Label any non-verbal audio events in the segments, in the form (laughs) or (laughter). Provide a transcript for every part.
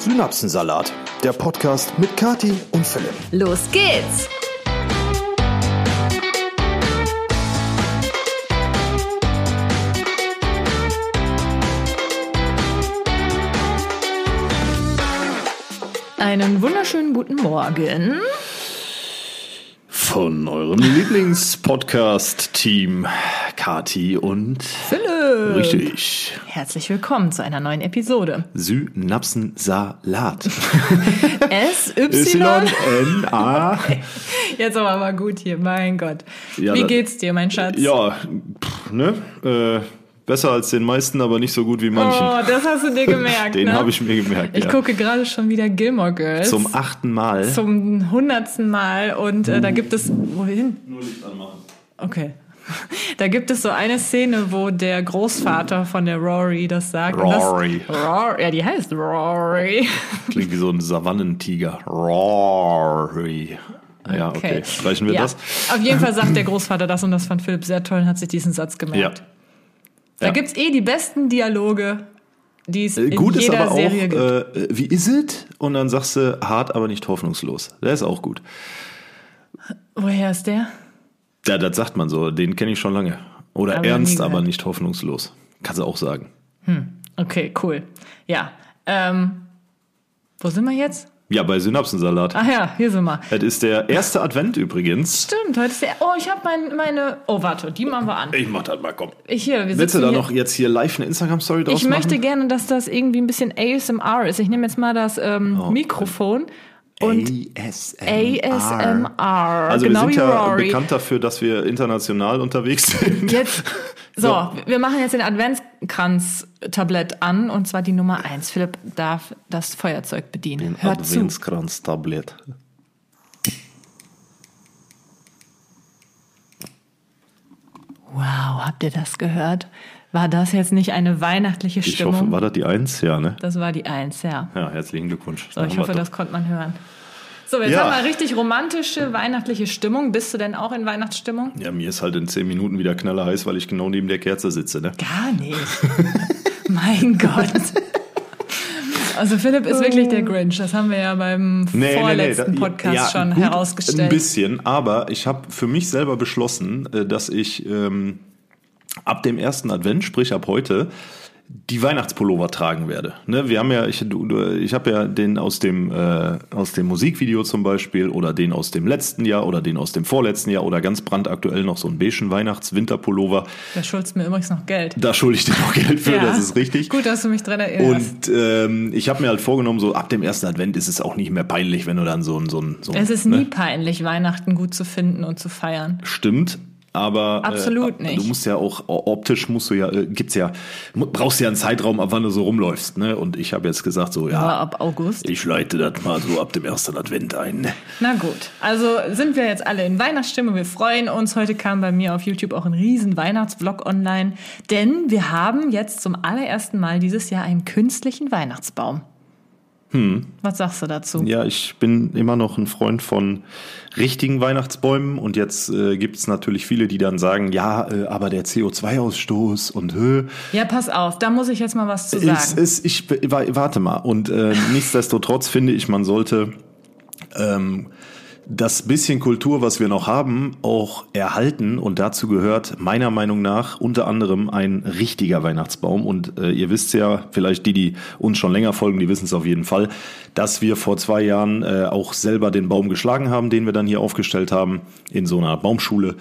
Synapsensalat, der Podcast mit Kati und Philipp. Los geht's! Einen wunderschönen guten Morgen. Von eurem Lieblingspodcast-Team, Kati und Philipp. Richtig. Herzlich willkommen zu einer neuen Episode. Synapsensalat. (laughs) S, Y. Y-N-A. Jetzt aber mal gut hier, mein Gott. Ja, Wie geht's dir, mein Schatz? Ja, pff, ne? Äh, besser als den meisten, aber nicht so gut wie manchen. Oh, das hast du dir (laughs) gemerkt. den ne? habe ich mir gemerkt. Ich ja. gucke gerade schon wieder Gilmore Girls. Zum achten Mal. zum hundertsten Mal und äh, da gibt es wohin? Nur Licht anmachen. Okay. (laughs) Da gibt es so eine Szene, wo der Großvater von der Rory das sagt. Rory. Das, Rory. Ja, die heißt Rory. Klingt wie so ein Savannentiger. Rory. Ja, okay. Streichen wir ja. das? Auf jeden Fall sagt der (laughs) Großvater das und das fand Philipp sehr toll und hat sich diesen Satz gemerkt. Ja. Da Ja. gibt's eh die besten Dialoge, die es Äh, in Gut ist jeder aber auch, Serie gibt. äh, wie ist es? Und dann sagst du, hart, aber nicht hoffnungslos. Der ist auch gut. Woher ist der? Ja, das sagt man so. Den kenne ich schon lange. Oder Aber ernst, aber nicht hoffnungslos. Kannst du auch sagen. Okay, cool. Ja. Ähm, wo sind wir jetzt? Ja, bei Synapsensalat. Ach ja, hier sind wir. Es ist der erste (laughs) Advent übrigens. Stimmt, heute ist der. Oh, ich habe mein, meine. Oh, warte, die machen wir an. Ich mach das mal, komm. Ich hier, wir Willst du da hier. noch jetzt hier live eine Instagram-Story draus Ich machen? möchte gerne, dass das irgendwie ein bisschen ASMR ist. Ich nehme jetzt mal das ähm, Oh, Mikrofon und ASMR. ASMR. Also genau wir sind wie ja Rory. bekannt dafür, dass wir international unterwegs sind. Jetzt, (laughs) so, So. wir machen jetzt den Adventskranz-Tablett an und zwar die Nummer eins. Philipp darf das Feuerzeug bedienen. Hört zu. Adventskranz-Tablet. Wow, habt ihr das gehört? War das jetzt nicht eine weihnachtliche Ich Stimmung? hoffe, war das die Eins? Ja, ne? das war die eins, ja. Ja, herzlichen Glückwunsch. So, ich hoffe, das konnte man hören. So, jetzt Ja. haben wir richtig romantische weihnachtliche Stimmung. Bist du denn auch in Weihnachtsstimmung? Ja, mir ist halt in zehn Minuten wieder knaller heiß, weil ich genau neben der Kerze sitze, ne? Gar nicht. (laughs) mein Gott. Also Philipp ist wirklich der Grinch. Das haben wir ja beim vorletzten da- Podcast ja, schon gut, herausgestellt. Ein bisschen, aber ich habe für mich selber beschlossen, äh, dass ich ähm, ab dem ersten Advent, sprich ab heute, die Weihnachtspullover tragen werde. Ne, wir haben ja, ich, ich habe ja den aus dem äh, aus dem Musikvideo zum Beispiel oder den aus dem letzten Jahr oder den aus dem vorletzten Jahr oder ganz brandaktuell noch so einen beigen Weihnachts-Winterpullover. Da schuldest mir übrigens noch Geld. Da schulde ich dir noch Geld für, Ja. das ist richtig. Gut, dass du mich dran erinnerst. Und ähm, ich habe mir halt vorgenommen, so ab dem ersten Advent ist es auch nicht mehr peinlich, wenn du dann so ein so ein so ein, es ist ne? nie peinlich, Weihnachten gut zu finden und zu feiern. Stimmt, aber Absolut äh, nicht. Du musst ja auch optisch musst du ja äh, gibt's ja brauchst ja einen Zeitraum, ab wann du so rumläufst, ne? Und ich habe jetzt gesagt so ja, ab August. ich leite das mal so ab dem ersten Advent ein. Na gut, also sind wir jetzt alle in Weihnachtsstimmung. Wir freuen uns. Heute kam bei mir auf YouTube auch ein riesen Weihnachtsvlog online, denn wir haben jetzt zum allerersten Mal dieses Jahr einen künstlichen Weihnachtsbaum. Hm. Was sagst du dazu? Ja, ich bin immer noch ein Freund von richtigen Weihnachtsbäumen und jetzt äh, gibt's natürlich viele, die dann sagen, ja, äh, aber der CO2-Ausstoß und hö, Ja, pass auf, da muss ich jetzt mal was zu sagen. Ist, ist, ich wa- warte mal. Und äh, nichtsdestotrotz finde ich, man sollte ähm, das bisschen Kultur, was wir noch haben, auch erhalten. Und dazu gehört meiner Meinung nach unter anderem ein richtiger Weihnachtsbaum. Und äh, ihr wisst ja, vielleicht die, die uns schon länger folgen, die wissen es auf jeden Fall, dass wir vor zwei Jahren äh, auch selber den Baum geschlagen haben, den wir dann hier aufgestellt haben in so einer Baumschule.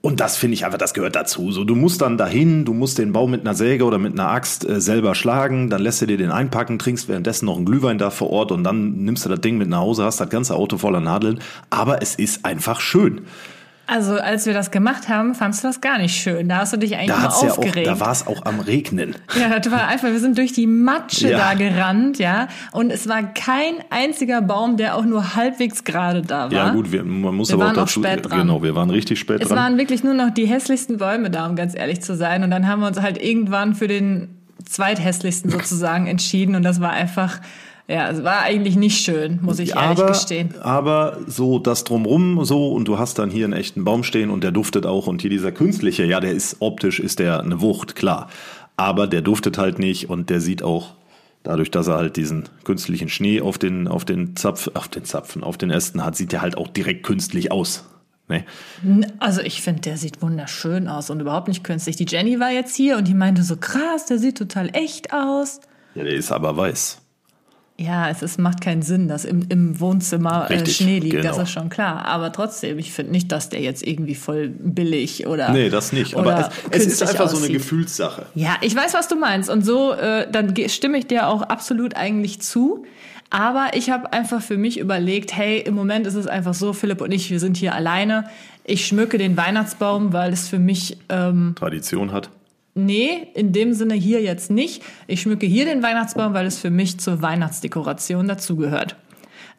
Und das finde ich einfach, das gehört dazu. So, du musst dann dahin, du musst den Baum mit einer Säge oder mit einer Axt äh, selber schlagen, dann lässt du dir den einpacken, trinkst währenddessen noch einen Glühwein da vor Ort und dann nimmst du das Ding mit nach Hause, hast das ganze Auto voller Nadeln. Aber es ist einfach schön. Also, als wir das gemacht haben, fandst du das gar nicht schön. Da hast du dich eigentlich Da immer hat's ja auch, aufgeregt. da war es auch am Regnen. Ja, das war einfach, wir sind durch die Matsche Ja. da gerannt, ja. Und es war kein einziger Baum, der auch nur halbwegs gerade da war. Ja gut, wir, man muss Wir aber auch waren auch dazu, spät dran. genau, wir waren richtig spät Es dran. waren wirklich nur noch die hässlichsten Bäume da, um ganz ehrlich zu sein. Und dann haben wir uns halt irgendwann für den zweithässlichsten (laughs) sozusagen entschieden. Und das war einfach, ja, es war eigentlich nicht schön, muss ich ehrlich aber, gestehen. aber so das drumrum so und du hast dann hier einen echten Baum stehen und der duftet auch und hier dieser künstliche, ja, der ist optisch ist der eine Wucht, klar. Aber der duftet halt nicht und der sieht auch Dadurch, dass er halt diesen künstlichen Schnee auf den, auf den Zapf, auf den Zapfen, auf den Ästen hat, sieht er halt auch direkt künstlich aus. Nee. Also ich finde, der sieht wunderschön aus und überhaupt nicht künstlich. Die Jenny war jetzt hier und die meinte so krass, der sieht total echt aus. Ja, der ist aber weiß. Ja, es ist, macht keinen Sinn, dass im, im Wohnzimmer äh, Richtig, Schnee liegt, genau. das ist schon klar. Aber trotzdem, ich finde nicht, dass der jetzt irgendwie voll billig oder. Nee, das nicht. Aber es, es ist einfach so eine aussieht. Gefühlssache. Ja, ich weiß, was du meinst. Und so, äh, dann stimme ich dir auch absolut eigentlich zu. Aber ich habe einfach für mich überlegt, hey, im Moment ist es einfach so, Philipp und ich, wir sind hier alleine. Ich schmücke den Weihnachtsbaum, weil es für mich, ähm, Tradition hat. Nee, in dem Sinne hier jetzt nicht. Ich schmücke hier den Weihnachtsbaum, weil es für mich zur Weihnachtsdekoration dazugehört.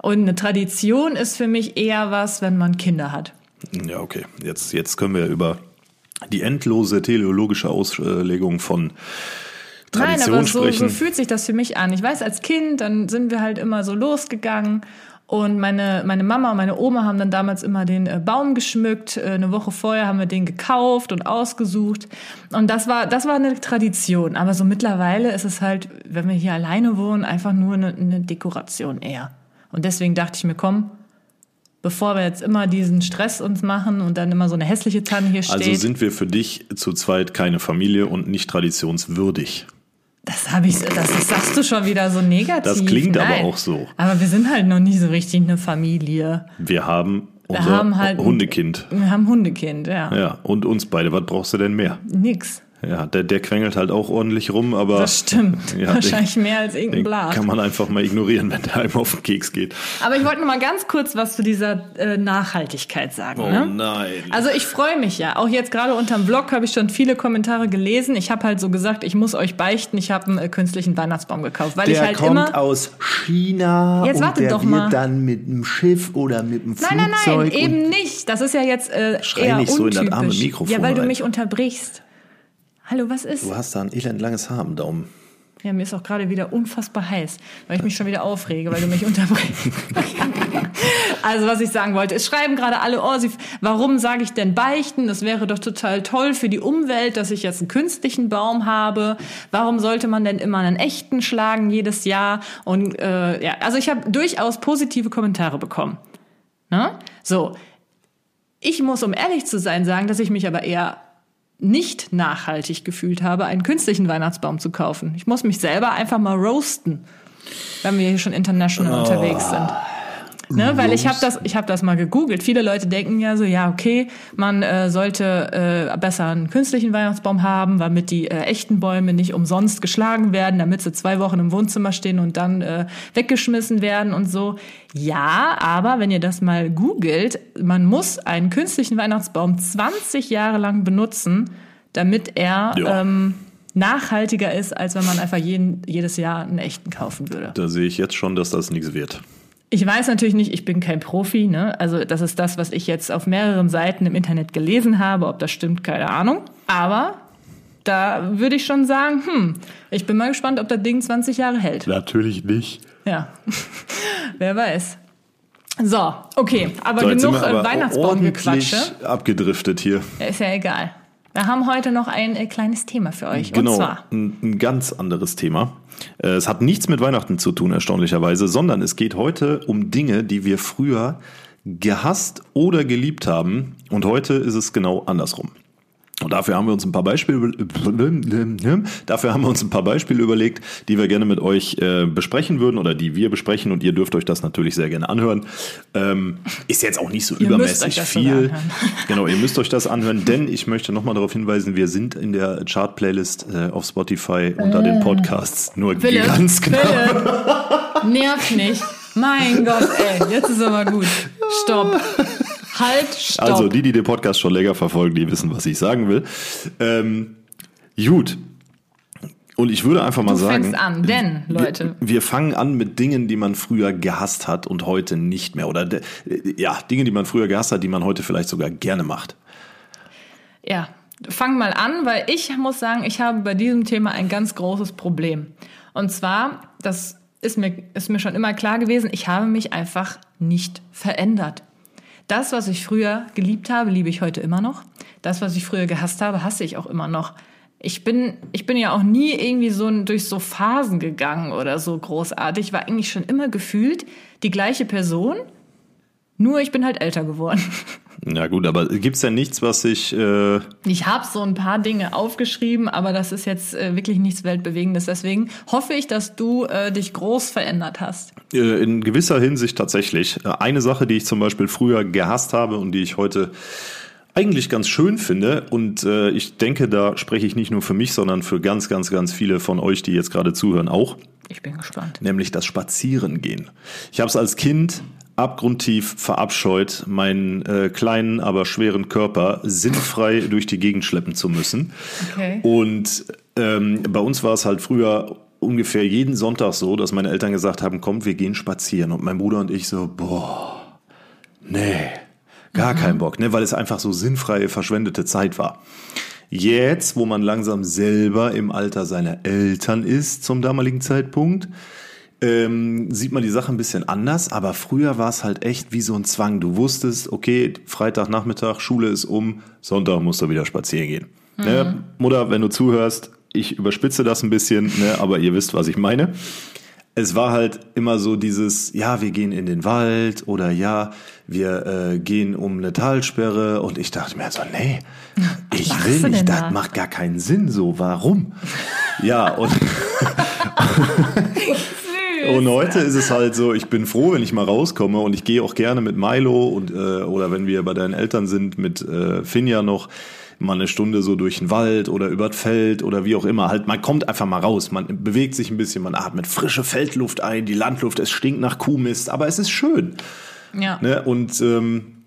Und eine Tradition ist für mich eher was, wenn man Kinder hat. Ja, okay. Jetzt, jetzt können wir über die endlose teleologische Auslegung von Nein, Tradition aber so, so fühlt sich das für mich an. Ich weiß, als Kind, dann sind wir halt immer so losgegangen. Und meine, meine Mama und meine Oma haben dann damals immer den äh, Baum geschmückt. Äh, eine Woche vorher haben wir den gekauft und ausgesucht. Und das war, das war eine Tradition. Aber so mittlerweile ist es halt, wenn wir hier alleine wohnen, einfach nur eine, eine Dekoration eher. Und deswegen dachte ich mir, komm, bevor wir jetzt immer diesen Stress uns machen und dann immer so eine hässliche Tanne hier steht. also sind wir für dich zu zweit keine Familie und nicht traditionswürdig. Das habe ich, das, das sagst du schon wieder so negativ. Das klingt aber Nein. auch so. Aber wir sind halt noch nicht so richtig eine Familie. Wir haben Wir unser haben halt Hundekind. Wir haben Hundekind, ja. Ja, und uns beide. Was brauchst du denn mehr? Nix. Ja, der, der quengelt halt auch ordentlich rum, aber Das stimmt. Ja, Wahrscheinlich mehr als den, irgendein den Blatt. kann man einfach mal ignorieren, wenn der einem auf den Keks geht. Aber ich wollte noch mal ganz kurz was zu dieser äh, Nachhaltigkeit sagen. Oh ne? nein. Also ich freue mich ja. Auch jetzt gerade unterm Blog habe ich schon viele Kommentare gelesen. Ich habe halt so gesagt, ich muss euch beichten, ich habe einen äh, künstlichen Weihnachtsbaum gekauft, weil ich Der halt kommt immer aus China Jetzt und wartet der doch wird mal. dann mit einem Schiff oder mit einem Nein, nein, Flugzeug nein, eben nicht. Das ist ja jetzt äh, Schrei eher nicht so in das untypisch. arme Mikrofon ja, weil du rein. mich unterbrichst. Hallo, was ist? Du hast da ein elend langes Haar am Daumen. Ja, mir ist auch gerade wieder unfassbar heiß, weil ich mich schon wieder aufrege, weil du mich unterbrichst. (laughs) also, was ich sagen wollte, es schreiben gerade alle, oh, sie, warum sage ich denn beichten? Das wäre doch total toll für die Umwelt, dass ich jetzt einen künstlichen Baum habe. Warum sollte man denn immer einen echten schlagen jedes Jahr? Und äh, ja, also ich habe durchaus positive Kommentare bekommen. Ne? So, ich muss, um ehrlich zu sein, sagen, dass ich mich aber eher nicht nachhaltig gefühlt habe, einen künstlichen Weihnachtsbaum zu kaufen. Ich muss mich selber einfach mal roasten, wenn wir hier schon international unterwegs sind. Ne, weil ich habe das, ich habe das mal gegoogelt. Viele Leute denken ja so, ja okay, man äh, sollte äh, besser einen künstlichen Weihnachtsbaum haben, damit die äh, echten Bäume nicht umsonst geschlagen werden, damit sie zwei Wochen im Wohnzimmer stehen und dann äh, weggeschmissen werden und so. Ja, aber wenn ihr das mal googelt, man muss einen künstlichen Weihnachtsbaum 20 Jahre lang benutzen, damit er Ja. ähm, nachhaltiger ist, als wenn man einfach jeden, jedes Jahr einen echten kaufen würde. Da sehe ich jetzt schon, dass das nichts wird. Ich weiß natürlich nicht, ich bin kein Profi, ne? Also das ist das, was ich jetzt auf mehreren Seiten im Internet gelesen habe. Ob das stimmt, keine Ahnung. Aber da würde ich schon sagen, hm, ich bin mal gespannt, ob das Ding 20 Jahre hält. Natürlich nicht. Ja, (laughs) wer weiß. So, okay, aber So, genug äh, Weihnachtsbaumgequatsche. abgedriftet hier. Ist ja egal. Wir haben heute noch ein äh, kleines Thema für euch. Genau, Und zwar, ein, ein ganz anderes Thema. Äh, Es hat nichts mit Weihnachten zu tun, erstaunlicherweise, sondern es geht heute um Dinge, die wir früher gehasst oder geliebt haben. Und heute ist es genau andersrum. Und dafür haben wir uns ein paar Beispiele, dafür haben wir uns ein paar Beispiele überlegt, die wir gerne mit euch äh, besprechen würden oder die wir besprechen und ihr dürft euch das natürlich sehr gerne anhören. Ähm, ist jetzt auch nicht so Ihr übermäßig viel. (laughs) (laughs) Genau, ihr müsst euch das anhören, denn ich möchte nochmal darauf hinweisen, wir sind in der Chart-Playlist äh, auf Spotify unter den Podcasts nur Äh. Philipp, ganz knapp. Philipp, nerv nicht. Mein Gott, ey, jetzt ist aber gut. Stopp. (laughs) Halt, stopp. Also die, die den Podcast schon länger verfolgen, die wissen, was ich sagen will. Ähm, gut. Und ich würde einfach mal du sagen, fängst an, denn, Leute, wir, wir fangen an mit Dingen, die man früher gehasst hat und heute nicht mehr. Oder de, ja, Dinge, die man früher gehasst hat, die man heute vielleicht sogar gerne macht. ja, fang mal an, weil ich muss sagen, ich habe bei diesem Thema ein ganz großes Problem. Und zwar, das ist mir, ist mir schon immer klar gewesen, ich habe mich einfach nicht verändert. Das, was ich früher geliebt habe, liebe ich heute immer noch. Das, was ich früher gehasst habe, hasse ich auch immer noch. ich bin, ich bin ja auch nie irgendwie so durch so Phasen gegangen oder so großartig. Ich war eigentlich schon immer gefühlt die gleiche Person, nur ich bin halt älter geworden. (laughs) Ja gut, aber gibt's denn nichts, was ich... Äh, Ich habe so ein paar Dinge aufgeschrieben, aber das ist jetzt äh, wirklich nichts Weltbewegendes. Deswegen hoffe ich, dass du äh, dich groß verändert hast. äh, in gewisser Hinsicht tatsächlich. Äh, Eine Sache, die ich zum Beispiel früher gehasst habe und die ich heute eigentlich ganz schön finde und äh, ich denke, da spreche ich nicht nur für mich, sondern für ganz, ganz, ganz viele von euch, die jetzt gerade zuhören, auch, Ich bin gespannt. nämlich das Spazierengehen. Ich habe es als Kind abgrundtief verabscheut, meinen äh, kleinen, aber schweren Körper sinnfrei durch die Gegend schleppen zu müssen. Okay. Und ähm, bei uns war es halt früher ungefähr jeden Sonntag so, dass meine Eltern gesagt haben, kommt, wir gehen spazieren. Und mein Bruder und ich so, boah, nee, gar kein Bock, ne, weil es einfach so sinnfreie, verschwendete Zeit war. Jetzt, wo man langsam selber im Alter seiner Eltern ist zum damaligen Zeitpunkt, ähm, sieht man die Sache ein bisschen anders, aber früher war es halt echt wie so ein Zwang. Du wusstest, okay, Freitagnachmittag, Schule ist um, Sonntag musst du wieder spazieren gehen. Ne? Mutter, wenn du zuhörst, ich überspitze das ein bisschen, ne, aber ihr wisst, was ich meine. Es war halt immer so dieses, ja, wir gehen in den Wald oder ja, wir äh, gehen um eine Talsperre und ich dachte mir so, nee, (laughs) ich machst will nicht, da? das macht gar keinen Sinn so, warum? (laughs) Ja, und (laughs) und heute ist es halt so, ich bin froh, wenn ich mal rauskomme und ich gehe auch gerne mit Milo und äh, oder wenn wir bei deinen Eltern sind mit äh, Finja noch mal eine Stunde so durch den Wald oder über das Feld oder wie auch immer. Halt, man kommt einfach mal raus, man bewegt sich ein bisschen, man atmet frische Feldluft ein, die Landluft, es stinkt nach Kuhmist, aber es ist schön. Ja. Ne? Und ähm,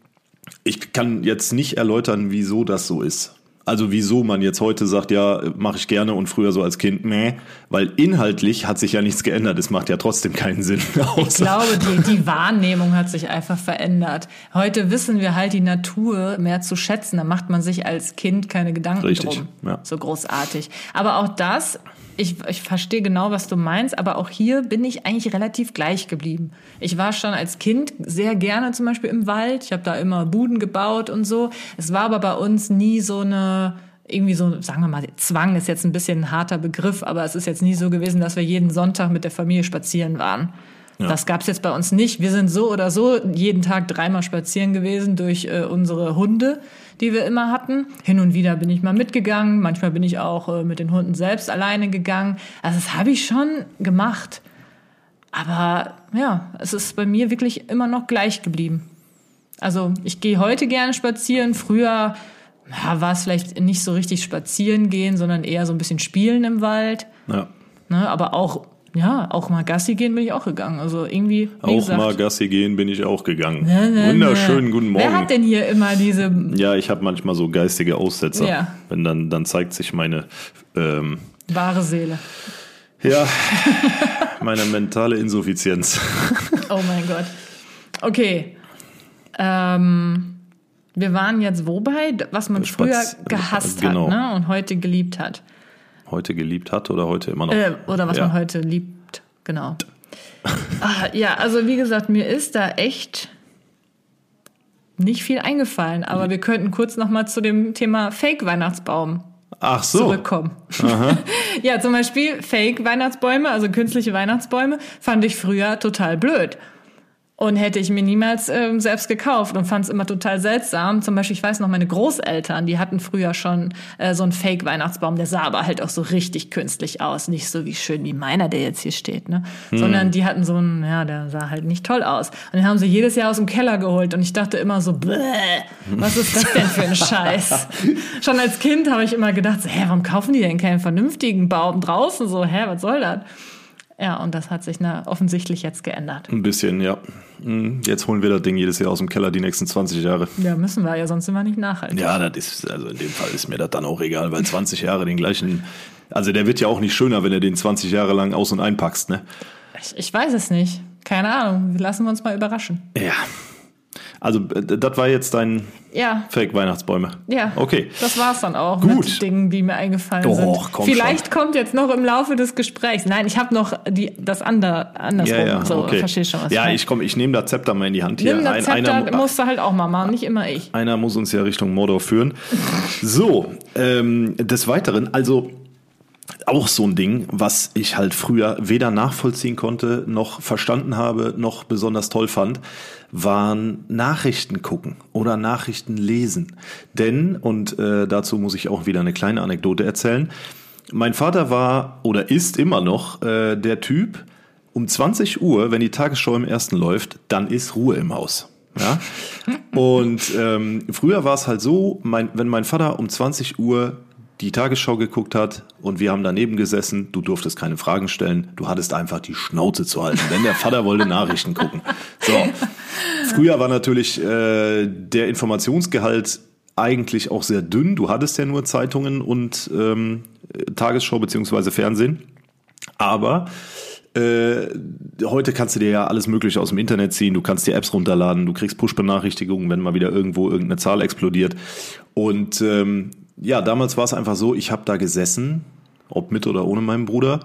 ich kann jetzt nicht erläutern, wieso das so ist. Also wieso man jetzt heute sagt, ja, mache ich gerne und früher so als Kind, nee, weil inhaltlich hat sich ja nichts geändert. Es macht ja trotzdem keinen Sinn. (laughs) Ich glaube, die, die Wahrnehmung hat sich einfach verändert. Heute wissen wir halt die Natur mehr zu schätzen. Da macht man sich als Kind keine Gedanken Richtig, drum. ja. So großartig. Aber auch das, ich, ich verstehe genau, was du meinst, aber auch hier bin ich eigentlich relativ gleich geblieben. Ich war schon als Kind sehr gerne zum Beispiel im Wald. Ich habe da immer Buden gebaut und so. Es war aber bei uns nie so eine irgendwie so, sagen wir mal, Zwang ist jetzt ein bisschen ein harter Begriff, aber es ist jetzt nie so gewesen, dass wir jeden Sonntag mit der Familie spazieren waren. Das gab's jetzt bei uns nicht. Wir sind so oder so jeden Tag dreimal spazieren gewesen durch äh, unsere Hunde, die wir immer hatten. Hin und wieder bin ich mal mitgegangen, manchmal bin ich auch äh, mit den Hunden selbst alleine gegangen. Also das habe ich schon gemacht. Aber ja, es ist bei mir wirklich immer noch gleich geblieben. Also ich gehe heute gerne spazieren. Früher ja, war es vielleicht nicht so richtig spazieren gehen, sondern eher so ein bisschen spielen im Wald. ja, Ne? Aber auch, ja, auch mal Gassi gehen bin ich auch gegangen. Also irgendwie, wie auch gesagt, mal Gassi gehen bin ich auch gegangen. Ne, ne, Wunderschönen ne. guten Wer Morgen. hat denn hier immer diese, ja, ich habe manchmal so geistige Aussetzer. Ja. Wenn dann, dann zeigt sich meine, ähm, wahre Seele? ja, (laughs) meine mentale Insuffizienz. (laughs) Oh mein Gott. Okay. Ähm, wir waren jetzt wobei, was man Spaz- früher gehasst genau. hat ne? und heute geliebt hat. Heute geliebt hat oder heute immer noch? Äh, oder was Ja. man heute liebt. Genau. ah, ja, also wie gesagt, mir ist da echt nicht viel eingefallen, aber wir könnten kurz noch mal zu dem Thema Fake-Weihnachtsbaum Ach so. zurückkommen. (laughs) ja, zum Beispiel Fake-Weihnachtsbäume, also künstliche Weihnachtsbäume, fand ich früher total blöd. Und hätte ich mir niemals ähm, selbst gekauft und fand es immer total seltsam. Zum Beispiel, ich weiß noch, meine Großeltern, die hatten früher schon äh, so einen Fake-Weihnachtsbaum, der sah aber halt auch so richtig künstlich aus. Nicht so wie schön wie meiner, der jetzt hier steht, ne? Sondern die hatten so einen, ja, der sah halt nicht toll aus. Und den haben sie jedes Jahr aus dem Keller geholt. Und ich dachte immer so, bäh, was ist das denn für ein (laughs) Scheiß? Schon als Kind habe ich immer gedacht, so, hä, warum kaufen die denn keinen vernünftigen Baum draußen? So, hä, was soll das? Ja, und das hat sich na, offensichtlich jetzt geändert. Ein bisschen, ja. Hm, Jetzt holen wir das Ding jedes Jahr aus dem Keller die nächsten 20 Jahre. Ja, müssen wir ja, sonst sind wir nicht nachhaltig. Ja, das ist, also in dem Fall ist mir das dann auch egal, weil 20 Jahre den gleichen, also der wird ja auch nicht schöner, wenn du den 20 Jahre lang aus- und einpackst, ne? Ich, ich weiß es nicht. Keine Ahnung. Lassen wir uns mal überraschen. Ja. Also, äh, das war jetzt dein Ja, Fake-Weihnachtsbäume. ja. Okay. Das war's dann auch Gut. mit Dingen, die mir eingefallen Doch, sind. komm Vielleicht kommt jetzt noch im Laufe des Gesprächs. Nein, ich habe noch die, das andere, andersrum. Ja, ja, so, okay. verstehst schon, was ja, ich komm, ich nehme das Zepter mal in die Hand hier. Nimm das Ein- Zepter, einer, musst du halt auch mal machen, nicht immer ich. einer muss uns ja Richtung Mordor führen. (laughs) So, ähm, des Weiteren, also auch so ein Ding, was ich halt früher weder nachvollziehen konnte, noch verstanden habe, noch besonders toll fand, waren Nachrichten gucken oder Nachrichten lesen. Denn, und äh, dazu muss ich auch wieder eine kleine Anekdote erzählen, mein Vater war oder ist immer noch äh, der Typ, um 20 Uhr, wenn die Tagesschau im ersten läuft, dann ist Ruhe im Haus. Ja? (laughs) Und ähm, früher war es halt so, mein, wenn mein Vater um 20 Uhr die Tagesschau geguckt hat und wir haben daneben gesessen, du durftest keine Fragen stellen, du hattest einfach die Schnauze zu halten, denn der Vater wollte Nachrichten gucken. So. Früher war natürlich äh, der Informationsgehalt eigentlich auch sehr dünn. Du hattest ja nur Zeitungen und ähm, Tagesschau beziehungsweise Fernsehen. Aber äh, heute kannst du dir ja alles Mögliche aus dem Internet ziehen. Du kannst dir Apps runterladen, du kriegst Push-Benachrichtigungen, wenn mal wieder irgendwo irgendeine Zahl explodiert. Und ähm, ja, damals war es einfach so, ich habe da gesessen, ob mit oder ohne meinen Bruder,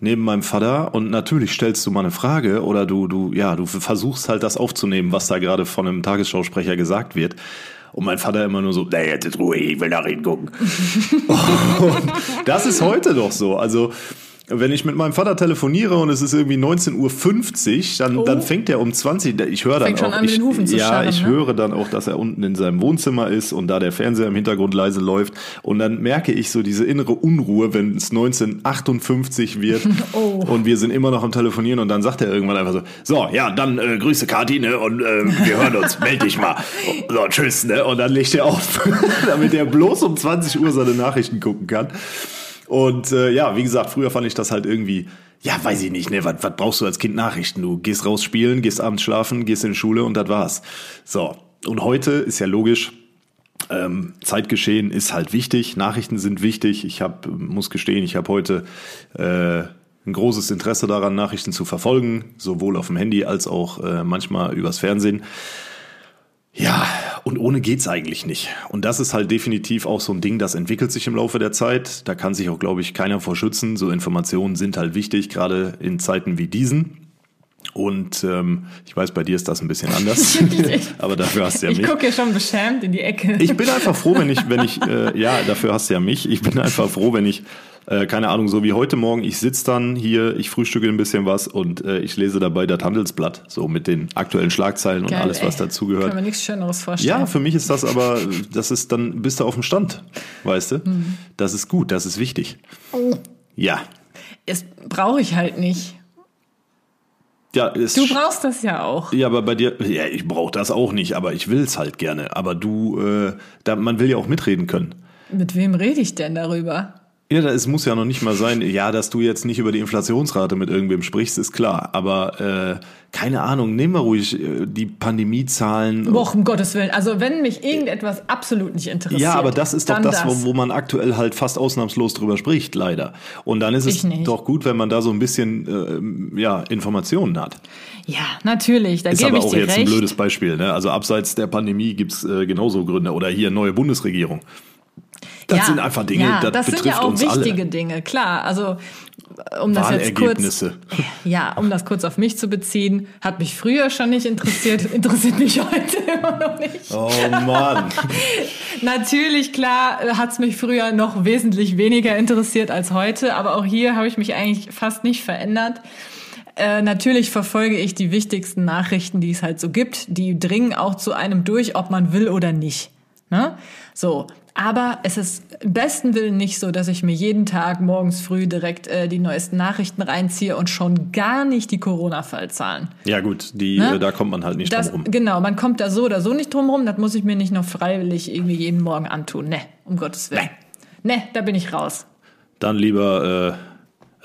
neben meinem Vater und natürlich stellst du mal eine Frage oder du, du, ja, du versuchst halt das aufzunehmen, was da gerade von einem Tagesschausprecher gesagt wird. Und mein Vater immer nur so, nee, jetzt ist Ruhe, ich will nach hingucken. (laughs) und das ist heute doch so. Also, wenn ich mit meinem Vater telefoniere und es ist irgendwie 19.50 Uhr, dann, Oh. dann fängt er um 20, ich höre dann auch, an, ich, ja, scharren, ich ne? höre dann auch, dass er unten in seinem Wohnzimmer ist und da der Fernseher im Hintergrund leise läuft und dann merke ich so diese innere Unruhe, wenn es 1958 wird (laughs) Oh. und wir sind immer noch am Telefonieren und dann sagt er irgendwann einfach so, so, ja, dann äh, grüße Kati, ne, und äh, wir hören uns, (laughs) meld dich mal. So, tschüss, ne, und dann legt er auf, (laughs) damit er bloß um 20 Uhr seine Nachrichten gucken kann. Und äh, ja, wie gesagt, früher fand ich das halt irgendwie, ja, weiß ich nicht, ne, was, was brauchst du als Kind Nachrichten? Du gehst raus spielen, gehst abends schlafen, gehst in die Schule und das war's. So, und heute ist ja logisch, ähm, Zeitgeschehen ist halt wichtig, Nachrichten sind wichtig. Ich hab, muss gestehen, ich habe heute äh, ein großes Interesse daran, Nachrichten zu verfolgen, sowohl auf dem Handy als auch äh, manchmal übers Fernsehen. Ja, und ohne geht's eigentlich nicht. Und das ist halt definitiv auch so ein Ding, das entwickelt sich im Laufe der Zeit. Da kann sich auch, glaube ich, keiner vor schützen. So Informationen sind halt wichtig, gerade in Zeiten wie diesen. Und ähm, ich weiß, bei dir ist das ein bisschen anders. (laughs) (laughs) Aber dafür hast du ja Ich mich. gucke hier schon beschämt in die Ecke. Ich bin einfach froh, wenn ich, wenn ich, äh, ja, dafür hast du ja mich. Ich bin einfach froh, wenn ich, äh, keine Ahnung, so wie heute Morgen, ich sitz dann hier, ich frühstücke ein bisschen was und äh, ich lese dabei das Handelsblatt, so mit den aktuellen Schlagzeilen und Geil, alles, was ey. dazugehört. Kann mir nichts Schöneres vorstellen. Ja, für mich ist das aber, das ist dann, bist du auf dem Stand, weißt du? Mhm. Das ist gut, das ist wichtig. Ja. Das brauche ich halt nicht. Ja, Du brauchst das ja auch. ja, aber bei dir, ja, ich brauche das auch nicht, aber ich will's halt gerne. Aber du, äh, da, man will ja auch mitreden können. Mit wem rede ich denn darüber? Ja, es muss ja noch nicht mal sein, ja, dass du jetzt nicht über die Inflationsrate mit irgendwem sprichst, ist klar. Aber äh, keine Ahnung, nehmen wir ruhig äh, die Pandemiezahlen. Boah, um Gottes Willen. Also wenn mich irgendetwas absolut nicht interessiert. Ja, aber das ist doch dann das, Wo, wo man aktuell halt fast ausnahmslos drüber spricht, leider. Und dann ist es Ich nicht. doch gut, wenn man da so ein bisschen ähm, ja, Informationen hat. Ja, natürlich, da Ist gebe aber ich auch dir jetzt recht. ein blödes Beispiel. Ne? Also abseits der Pandemie gibt's äh, genauso Gründe. Oder hier neue Bundesregierung. Das ja, sind einfach Dinge, ja, das, das sind ja auch wichtige alle. Dinge, klar. Also um das jetzt kurz, (laughs) ja, um das kurz auf mich zu beziehen, hat mich früher schon nicht interessiert, (laughs) interessiert mich heute (laughs) immer noch nicht. Oh Mann. Natürlich, klar, hat es mich früher noch wesentlich weniger interessiert als heute, aber auch hier habe ich mich eigentlich fast nicht verändert. Äh, natürlich verfolge ich die wichtigsten Nachrichten, die es halt so gibt. Die dringen auch zu einem durch, ob man will oder nicht. Ne? So. Aber es ist im besten Willen nicht so, dass ich mir jeden Tag morgens früh direkt äh, die neuesten Nachrichten reinziehe und schon gar nicht die Corona-Fallzahlen. Ja gut, die, Ne? äh, da kommt man halt nicht Das, drum rum. genau, man kommt da so oder so nicht drum rum. Das muss ich mir nicht noch freiwillig irgendwie jeden Morgen antun. Ne, um Gottes Willen. Ne, da bin ich raus. Dann lieber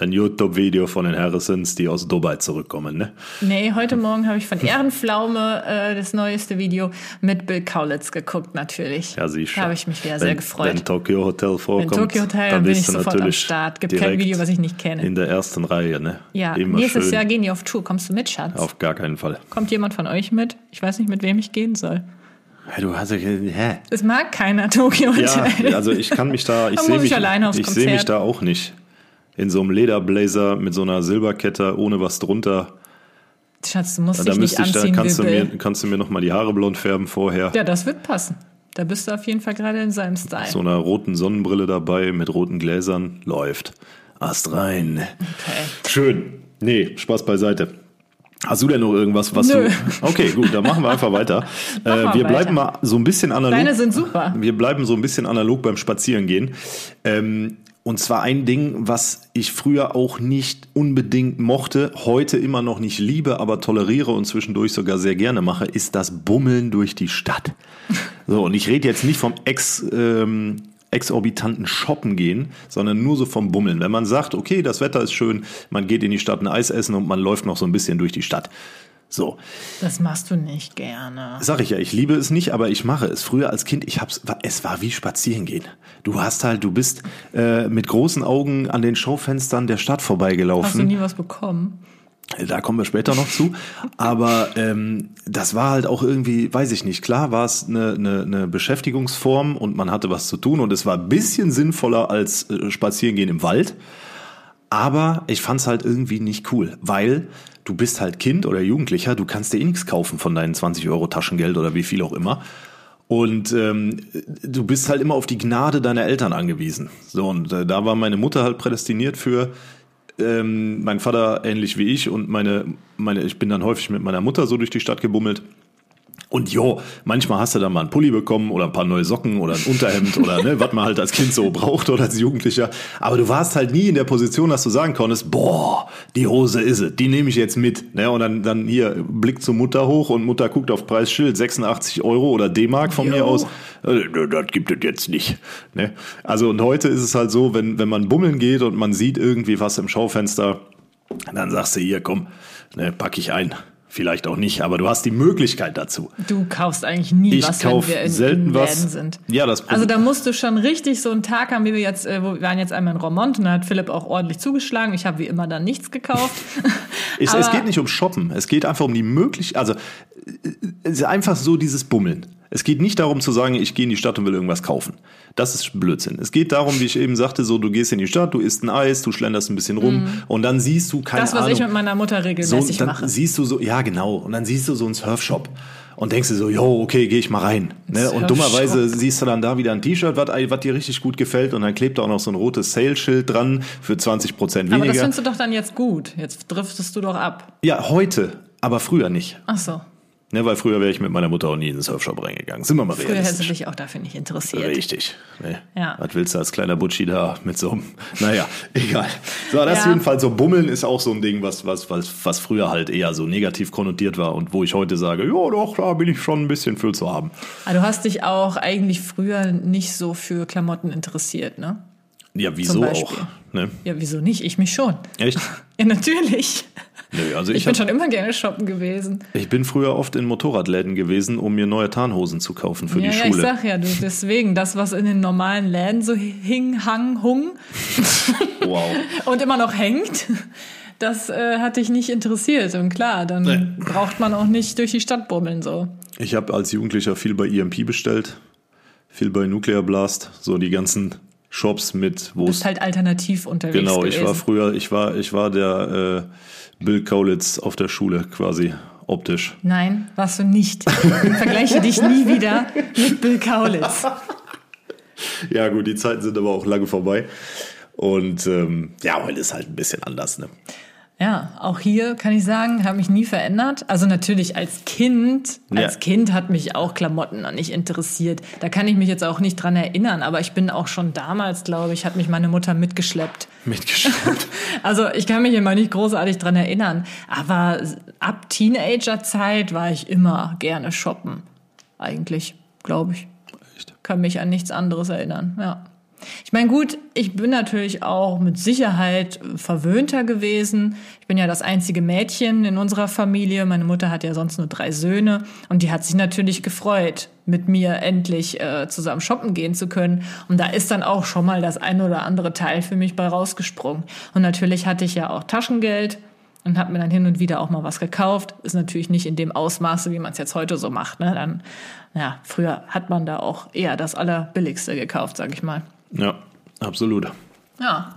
ein YouTube-Video von den Harrisons, die aus Dubai zurückkommen, ne? Nee, heute Morgen habe ich von Ehrenpflaume äh, das neueste Video mit Bill Kaulitz geguckt, natürlich. Ja, siehst Da habe ich mich wieder sehr wenn, gefreut. Wenn Tokyo Hotel vorkommt, Wenn Tokyo Hotel, dann bin ich sofort am Start. Gibt kein Video, was ich nicht kenne. In der ersten Reihe, ne? Ja, Immer nächstes schön. Jahr gehen die auf Tour. Kommst du mit, Schatz? Auf gar keinen Fall. Kommt jemand von euch mit? Ich weiß nicht, mit wem ich gehen soll. Ja, du hast ja, hä? Es mag keiner Tokyo Ja, Hotel. also ich kann mich da, ich sehe mich, ich sehe mich da auch nicht. In so einem Lederblazer mit so einer Silberkette ohne was drunter. Schatz, du musst Da dich nicht ich, da anziehen kannst du mir, kannst du mir noch mal die Haare blond färben vorher. Ja, das wird passen. Da bist du auf jeden Fall gerade in seinem Style. So einer roten Sonnenbrille dabei mit roten Gläsern läuft. Ast rein. Okay. Schön. Nee, Spaß beiseite. Hast du denn noch irgendwas, was Nö. du. Okay, gut, dann machen wir (laughs) einfach weiter. Äh, wir weiter. bleiben mal so ein bisschen analog. Deine sind super. Wir bleiben so ein bisschen analog beim Spazierengehen. Ähm, und zwar ein Ding, was ich früher auch nicht unbedingt mochte, heute immer noch nicht liebe, aber toleriere und zwischendurch sogar sehr gerne mache, ist das Bummeln durch die Stadt. So, und ich rede jetzt nicht vom Ex, ähm, exorbitanten Shoppen gehen, sondern nur so vom Bummeln. Wenn man sagt, okay, das Wetter ist schön, man geht in die Stadt ein Eis essen und man läuft noch so ein bisschen durch die Stadt. So, Das machst du nicht gerne. Sag ich ja, ich liebe es nicht, aber ich mache es. Früher als Kind, ich hab's, es war wie spazieren gehen. Du hast halt, du bist äh, mit großen Augen an den Schaufenstern der Stadt Hast du vorbeigelaufen. nie was bekommen? Da kommen wir später noch zu. Aber ähm, das war halt auch irgendwie, weiß ich nicht, klar war es eine, eine, eine Beschäftigungsform und man hatte was zu tun und es war ein bisschen sinnvoller als äh, Spazierengehen im Wald. Aber ich fand's halt irgendwie nicht cool, weil du bist halt Kind oder Jugendlicher, du kannst dir eh nichts kaufen von deinen 20 Euro Taschengeld oder wie viel auch immer. Und ähm, du bist halt immer auf die Gnade deiner Eltern angewiesen. So, und äh, da war meine Mutter halt prädestiniert für, ähm, mein Vater ähnlich wie ich und meine, meine, ich bin dann häufig mit meiner Mutter so durch die Stadt gebummelt. Und jo, manchmal hast du dann mal einen Pulli bekommen oder ein paar neue Socken oder ein Unterhemd oder ne, was man halt als Kind so braucht oder als Jugendlicher. Aber du warst halt nie in der Position, dass du sagen konntest, boah, die Hose ist es, die nehme ich jetzt mit. Ne, und dann, dann hier Blick zur Mutter hoch und Mutter guckt auf Preisschild, 86 Euro oder D-Mark von mir Jo. aus. Äh, Das gibt es jetzt nicht. Ne? Also und heute ist es halt so, wenn, wenn man bummeln geht und man sieht irgendwie was im Schaufenster, dann sagst du hier, komm, ne, pack ich ein. Vielleicht auch nicht, aber du hast die Möglichkeit dazu. Du kaufst eigentlich nie Ich was, kauf wenn wir in, selten in was. Sind. Ja, das Also da musst du schon richtig so einen Tag haben, wie wir jetzt, äh, wo wir waren jetzt einmal in Romont und da hat Philipp auch ordentlich zugeschlagen. Ich habe wie immer dann nichts gekauft. (laughs) Es, es geht nicht um Shoppen, es geht einfach um die Möglichkeit, also äh, ist einfach so dieses Bummeln. Es geht nicht darum zu sagen, ich gehe in die Stadt und will irgendwas kaufen. Das ist Blödsinn. Es geht darum, wie ich eben sagte, so du gehst in die Stadt, du isst ein Eis, du schlenderst ein bisschen rum und dann siehst du keine. Das, was Ahnung. ich mit meiner Mutter so, regelmäßig dann mache. siehst du so, ja genau, und dann siehst du so einen Surfshop und denkst dir so, jo, okay, gehe ich mal rein. Ne? Und dummerweise siehst du dann da wieder ein T-Shirt, was dir richtig gut gefällt und dann klebt da auch noch so ein rotes Sale-Schild dran für 20 Prozent Aber das weniger. findest du doch dann jetzt gut. Jetzt driftest du doch ab. Ja, heute, aber früher nicht. Ach so. Ne, weil früher wäre ich mit meiner Mutter auch nie in den Surfshop reingegangen. Sind wir mal Früher hättest du realistisch. dich auch dafür nicht interessiert. Richtig. Ne? Ja. Was willst du als kleiner Butschi da mit so einem, naja, (laughs) egal. So, das Ja. jedenfalls so Bummeln ist auch so ein Ding, was, was, was, was früher halt eher so negativ konnotiert war und wo ich heute sage, ja doch, da bin ich schon ein bisschen für zu haben. Aber du hast dich auch eigentlich früher nicht so für Klamotten interessiert, ne? Ja, wieso auch? Ne? Ja, wieso nicht? Ich mich schon. Echt? (laughs) Ja, natürlich. Nö, also Ich, ich, bin hab, schon immer gerne shoppen gewesen. ich bin früher oft in Motorradläden gewesen, um mir neue Tarnhosen zu kaufen für ja, die ja, ich Schule. sag ja, du, deswegen, das, was in den normalen Läden so hing, hang, hung (laughs) wow. und immer noch hängt, das äh, hat dich nicht interessiert. Und klar, dann Nee. braucht man auch nicht durch die Stadt bummeln so. Ich habe als Jugendlicher viel bei EMP bestellt, viel bei Nuclear Blast, so die ganzen Shops mit, wo Du es halt alternativ unterwegs genau. Ich gewesen. war früher, ich war, ich war der äh, Bill Kaulitz auf der Schule quasi optisch. Nein, warst du nicht. Vergleiche dich nie wieder mit Bill Kaulitz. (laughs) Ja gut, die Zeiten sind aber auch lange vorbei. Und ähm, ja, heute ist halt ein bisschen anders. Ne? Ja, auch hier kann ich sagen, habe mich nie verändert. Also natürlich als Kind, als Ja. Kind hat mich auch Klamotten noch nicht interessiert. Da kann ich mich jetzt auch nicht dran erinnern, aber ich bin auch schon damals, glaube ich, hat mich meine Mutter mitgeschleppt. Mitgeschleppt. (laughs) Also ich kann mich immer nicht großartig dran erinnern, aber ab Teenagerzeit war ich immer gerne shoppen. Eigentlich, glaube ich. Echt? Kann mich an nichts anderes erinnern, ja. Ich meine, gut, ich bin natürlich auch mit Sicherheit verwöhnter gewesen. Ich bin ja das einzige Mädchen in unserer Familie. Meine Mutter hat ja sonst nur drei Söhne und die hat sich natürlich gefreut, mit mir endlich äh, zusammen shoppen gehen zu können. Und da ist dann auch schon mal das ein oder andere Teil für mich bei rausgesprungen. Und natürlich hatte ich ja auch Taschengeld und habe mir dann hin und wieder auch mal was gekauft. Ist natürlich nicht in dem Ausmaße, wie man es jetzt heute so macht. Ne? Dann, ja, früher hat man da auch eher das Allerbilligste gekauft, sag ich mal. Ja, absolut. Ja.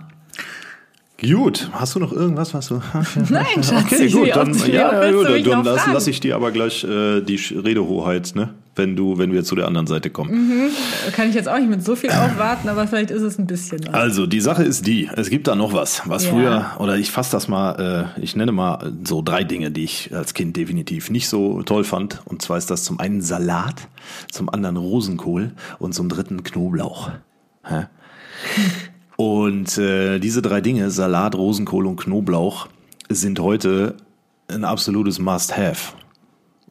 Gut, hast du noch irgendwas, was du. (laughs) (laughs) Nein, Schatz, Okay, gut, dann, ja, ja, gut, dann noch lass, lass ich dir aber gleich äh, die Redehoheit, ne? Wenn du, wenn wir zu der anderen Seite kommen. Kann ich jetzt auch nicht mit so viel aufwarten, aber vielleicht ist es ein bisschen was. Also, die Sache ist die, es gibt da noch was, was Ja. früher, oder ich fasse das mal, äh, ich nenne mal so drei Dinge, die ich als Kind definitiv nicht so toll fand. Und zwar ist das zum einen Salat, zum anderen Rosenkohl und zum dritten Knoblauch. Hä? Und äh, diese drei Dinge, Salat, Rosenkohl und Knoblauch, sind heute ein absolutes Must-Have.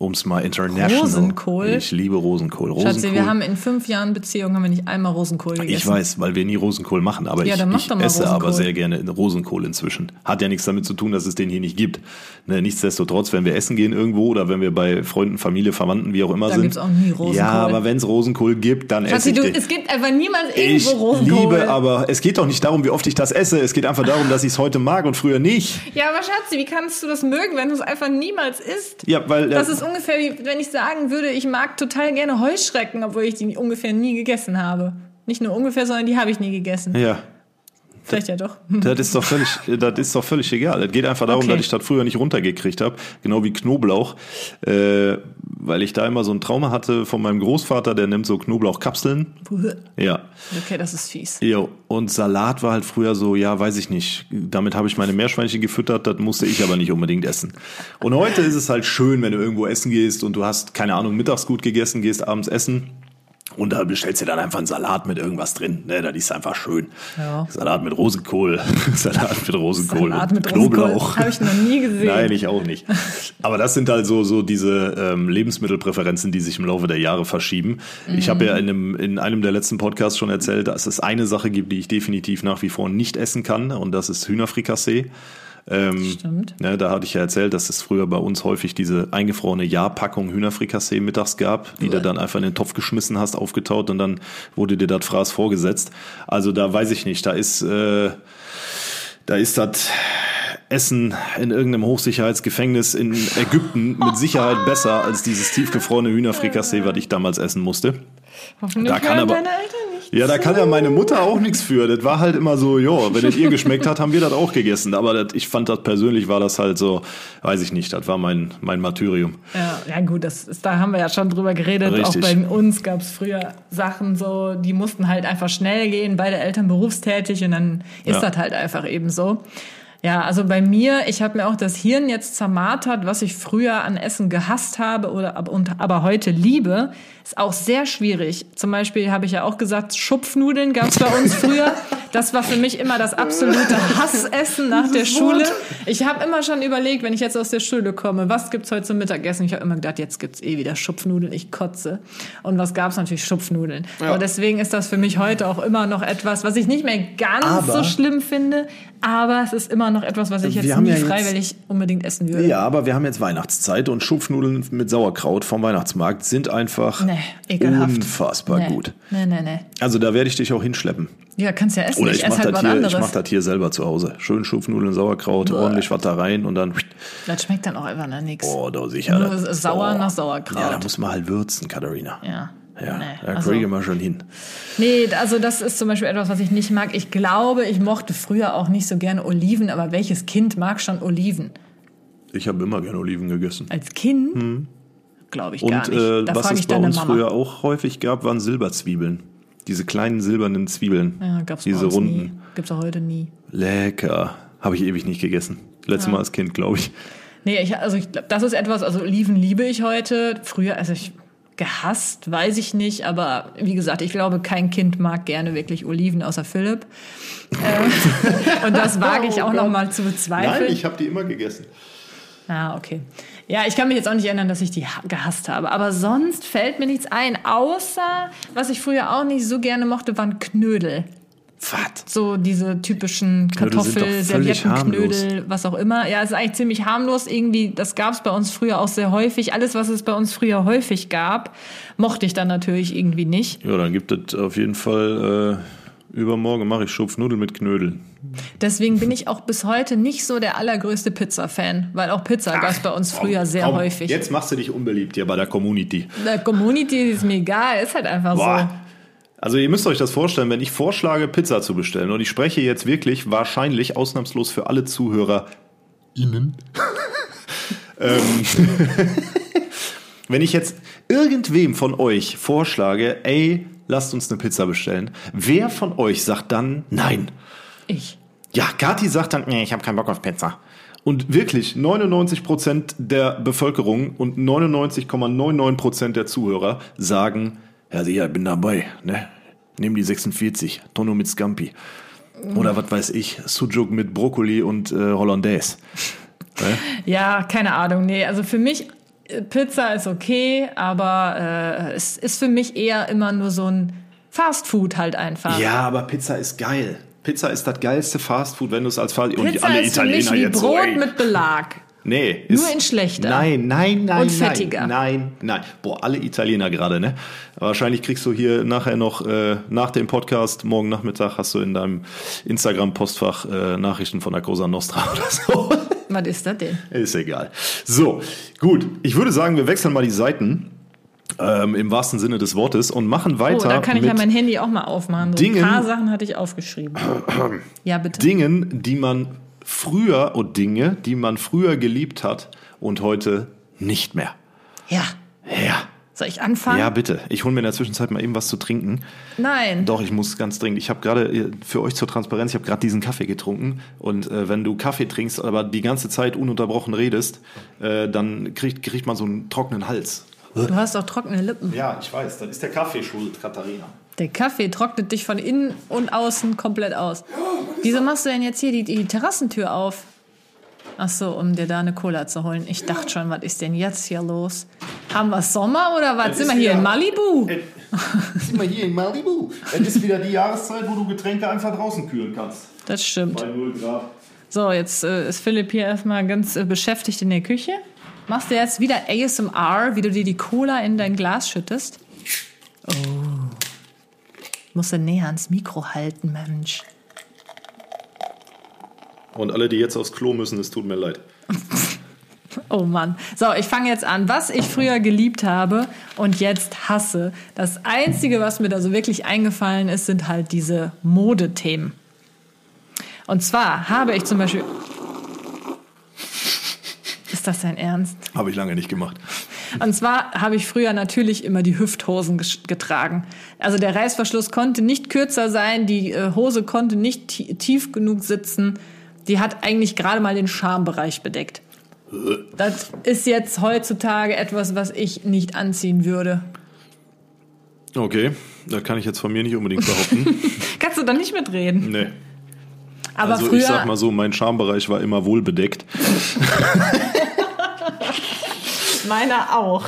Um es mal international. Rosenkohl? Ich liebe Rosenkohl. Rosenkohl. Schatzi, wir haben in fünf Jahren Beziehung haben wir nicht einmal Rosenkohl gegessen. Ich weiß, weil wir nie Rosenkohl machen, aber Ja, ich, dann mach ich esse aber Rosenkohl. sehr gerne Rosenkohl inzwischen. Hat ja nichts damit zu tun, dass es den hier nicht gibt. Ne, nichtsdestotrotz, wenn wir essen gehen irgendwo oder wenn wir bei Freunden, Familie, Verwandten, wie auch immer Da sind. gibt's auch nie Rosenkohl. Ja, aber wenn es Rosenkohl gibt, dann esse Schatzi, ich du, den. es gibt einfach niemals Ich irgendwo Rosenkohl. liebe, aber es geht doch nicht darum, wie oft ich das esse. Es geht einfach darum, dass ich es heute mag und früher nicht. ja, aber Schatzi, wie kannst du das mögen, wenn du es einfach niemals isst? Ja, weil Das äh, ist ungefähr wie, wenn ich sagen würde, ich mag total gerne Heuschrecken, obwohl ich die ungefähr nie gegessen habe. Nicht nur ungefähr, sondern die habe ich nie gegessen. ja, Vielleicht ja doch. (laughs) Das ist doch völlig, das ist doch völlig egal. Es geht einfach darum, Okay. dass ich das früher nicht runtergekriegt habe, genau wie Knoblauch, äh, weil ich da immer so ein Trauma hatte von meinem Großvater, der nimmt so Knoblauchkapseln. Ja. Okay, das ist fies. Jo. Und Salat war halt früher so, ja, weiß ich nicht. Damit habe ich meine Meerschweinchen gefüttert, das musste ich aber nicht unbedingt essen. Und heute ist es halt schön, wenn du irgendwo essen gehst und du hast, keine Ahnung, mittags gut gegessen, gehst abends essen. Und da bestellst du dann einfach einen Salat mit irgendwas drin. Ne, das ist einfach schön. Ja. Salat mit Rosenkohl. (laughs) Salat mit Rosenkohl. Salat mit Knoblauch. Habe ich noch nie gesehen. Nein, ich auch nicht. Aber das sind halt so, so diese ähm, Lebensmittelpräferenzen, die sich im Laufe der Jahre verschieben. Ich habe ja in einem, in einem der letzten Podcasts schon erzählt, dass es eine Sache gibt, die ich definitiv nach wie vor nicht essen kann, und das ist Hühnerfrikassee. Ähm, Stimmt. Ne, da hatte ich ja erzählt, dass es früher bei uns häufig diese eingefrorene Jahrpackung Hühnerfrikassee mittags gab, die du dann einfach in den Topf geschmissen hast, aufgetaut und dann wurde dir das Fraß vorgesetzt. Also da weiß ich nicht, da ist, äh, da ist das Essen in irgendeinem Hochsicherheitsgefängnis in Ägypten mit Sicherheit (laughs) besser als dieses tiefgefrorene Hühnerfrikassee, was ich damals essen musste. Hoffentlich Da kann aber- deine Eltern. Ja, da kann ja meine Mutter auch nichts für. Das war halt immer so, ja, wenn es ihr geschmeckt hat, haben wir das auch gegessen. Aber das, ich fand das persönlich war das halt so, weiß ich nicht, das war mein, mein Martyrium. Ja, ja gut, das ist, da haben wir ja schon drüber geredet. Richtig. Auch bei uns gab es früher Sachen so, die mussten halt einfach schnell gehen, beide Eltern berufstätig und dann ist Ja. das halt einfach eben so. Ja, also bei mir, ich habe mir auch das Hirn jetzt zermartert, was ich früher an Essen gehasst habe oder und aber heute liebe, ist auch sehr schwierig. Zum Beispiel habe ich ja auch gesagt, Schupfnudeln gab es bei uns früher. (laughs) Das war für mich immer das absolute (laughs) Hassessen nach der Schule. Ich habe immer schon überlegt, wenn ich jetzt aus der Schule komme, was gibt's heute zum Mittagessen? Ich habe immer gedacht, jetzt gibt's eh wieder Schupfnudeln, ich kotze. Und was gab's natürlich Schupfnudeln. Und deswegen ist das für mich heute auch immer noch etwas, was ich nicht mehr ganz Aber- so schlimm finde, aber es ist immer noch etwas, was ich jetzt nie ja jetzt- freiwillig unbedingt essen würde. Ja, aber wir haben jetzt Weihnachtszeit und Schupfnudeln mit Sauerkraut vom Weihnachtsmarkt sind einfach Nee, unfassbar nee. gut. Nee, nee, nee. Also da werde ich dich auch hinschleppen. Ja, kannst ja essen. Oder ich, ich, esse mach halt das was hier, anderes. ich mach das hier selber zu Hause. Schön Schupfnudeln, Sauerkraut, ordentlich was da rein und dann, das schmeckt dann auch einfach nach nichts. oh, da sicher. Nur das- sauer oh. nach Sauerkraut. Ja, da muss man halt würzen, Katharina. Ja. Ja, Nee, da also- kriege ich mal schon hin. Nee, also das ist zum Beispiel etwas, was ich nicht mag. Ich glaube, ich mochte früher auch nicht so gerne Oliven, aber welches Kind mag schon Oliven? Ich habe immer gerne Oliven gegessen. Als Kind? Glaube ich gar Und nicht. äh, da was frage es bei uns früher auch häufig gab, waren Silberzwiebeln. Diese kleinen silbernen Zwiebeln. ja, gab's Diese runden. nie. Gibt's auch heute nie. Lecker. Habe ich ewig nicht gegessen. Letztes Mal als Kind, glaube ich. Nee, ich, also ich glaube, das ist etwas, also Oliven liebe ich heute. Früher, also ich gehasst, weiß ich nicht, aber wie gesagt, ich glaube, kein Kind mag gerne wirklich Oliven außer Philipp. äh, (laughs) und das wage ich Oh auch Gott. noch mal zu bezweifeln. habe die immer gegessen. Ah, okay. Ja, ich kann mich jetzt auch nicht erinnern, dass ich die ha- gehasst habe. Aber sonst fällt mir nichts ein, außer was ich früher auch nicht so gerne mochte, waren Knödel. Was? So diese typischen Kartoffel, völlig Servietten, Knödel, was auch immer. Ja, ist eigentlich ziemlich harmlos. Irgendwie, das gab es bei uns früher auch sehr häufig. Alles, was es bei uns früher häufig gab, mochte ich dann natürlich irgendwie nicht. Ja, dann gibt es auf jeden Fall äh, übermorgen mache ich Schupfnudeln mit Knödeln. Deswegen bin ich auch bis heute nicht so der allergrößte Pizza-Fan, weil auch Pizza gab es bei uns früher sehr Komm, häufig. Jetzt machst du dich unbeliebt hier bei der Community. Der Community ist mir egal, ist halt einfach Boah. so. Also ihr müsst euch das vorstellen, wenn ich vorschlage, Pizza zu bestellen, und ich spreche jetzt wirklich wahrscheinlich ausnahmslos für alle Zuhörer innen. (laughs) ähm, wenn ich jetzt irgendwem von euch vorschlage, ey, lasst uns eine Pizza bestellen, wer von euch sagt dann nein? Ich. Ja, Kathi sagt dann, nee, ich habe keinen Bock auf Pizza. Und wirklich, 99% der Bevölkerung und 99,99% der Zuhörer sagen, ja, sicher, bin dabei, ne? Nimm die 46, Tonno mit Scampi. Oder was weiß ich, Sujuk mit Brokkoli und äh, Hollandaise. (laughs) Ja, keine Ahnung. Nee, also für mich, Pizza ist okay, aber äh, es ist für mich eher immer nur so ein Fast Food halt einfach. Ja, aber Pizza ist geil. Pizza ist das geilste Fastfood, wenn du es als und Pizza alle ist für mich Italiener wie jetzt Brot so, mit Belag. Nee, Nur ist, in schlechter. Nein, nein, nein, Und fettiger. Nein, nein, nein. Boah, alle Italiener gerade, ne? Wahrscheinlich kriegst du hier nachher noch äh, nach dem Podcast morgen Nachmittag hast du in deinem Instagram Postfach äh, Nachrichten von der Cosa Nostra (laughs) oder so. Was ist das denn? Ist egal. So, gut. Ich würde sagen, wir wechseln mal die Seiten. Ähm, Im wahrsten Sinne des Wortes und machen Oh, weiter da kann ich ja mein Handy auch mal aufmachen. So Dingen- ein paar Sachen hatte ich aufgeschrieben. (clears throat) ja, bitte. Dingen, die man früher und Dinge, die man früher geliebt hat und heute nicht mehr. Ja. Ja. Soll ich anfangen? Ja, bitte. Ich hole mir in der Zwischenzeit mal eben was zu trinken. Nein. Doch, ich muss ganz dringend. Ich habe gerade äh, für euch zur Transparenz, ich habe gerade diesen Kaffee getrunken. Und äh, wenn du Kaffee trinkst, aber die ganze Zeit ununterbrochen redest, äh, dann kriegt, kriegt man so einen trockenen Hals. Du hast auch trockene Lippen. Ja, ich weiß. Das ist der Kaffee schuld, Katharina. Der Kaffee trocknet dich von innen und außen komplett aus. Wieso machst du denn jetzt hier die, die Terrassentür auf? Ach so, um dir da eine Cola zu holen. Ich dachte schon, was ist denn jetzt hier los? Haben wir Sommer oder was? Sind wir hier in Malibu? (laughs) Sind wir hier in Malibu. Es ist wieder die Jahreszeit, wo du Getränke einfach draußen kühlen kannst. Das stimmt. Bei 0 Grad. So, jetzt äh, ist Philipp hier erstmal ganz äh, beschäftigt in der Küche. Machst du jetzt wieder ASMR, wie du dir die Cola in dein Glas schüttest? Oh. Musst du näher ans Mikro halten, Mensch. Und alle, die jetzt aufs Klo müssen, es tut mir leid. Oh Mann. So, ich fange jetzt an. Was ich früher geliebt habe und jetzt hasse. Das Einzige, was mir da so wirklich eingefallen ist, sind halt diese Modethemen. Und zwar habe ich zum Beispiel. Ist das dein Ernst? Habe ich lange nicht gemacht. Und zwar habe ich früher natürlich immer die Hüfthosen getragen. Also der Reißverschluss konnte nicht kürzer sein, die äh, Hose konnte nicht ti- tief genug sitzen. Die hat eigentlich gerade mal den Schambereich bedeckt. Das ist jetzt heutzutage etwas, was ich nicht anziehen würde. Okay, da kann ich jetzt von mir nicht unbedingt behaupten. (laughs) Kannst du da nicht mitreden? nee. Aber also früher, ich sag mal so, mein Schambereich war immer wohl bedeckt. (laughs) meiner auch.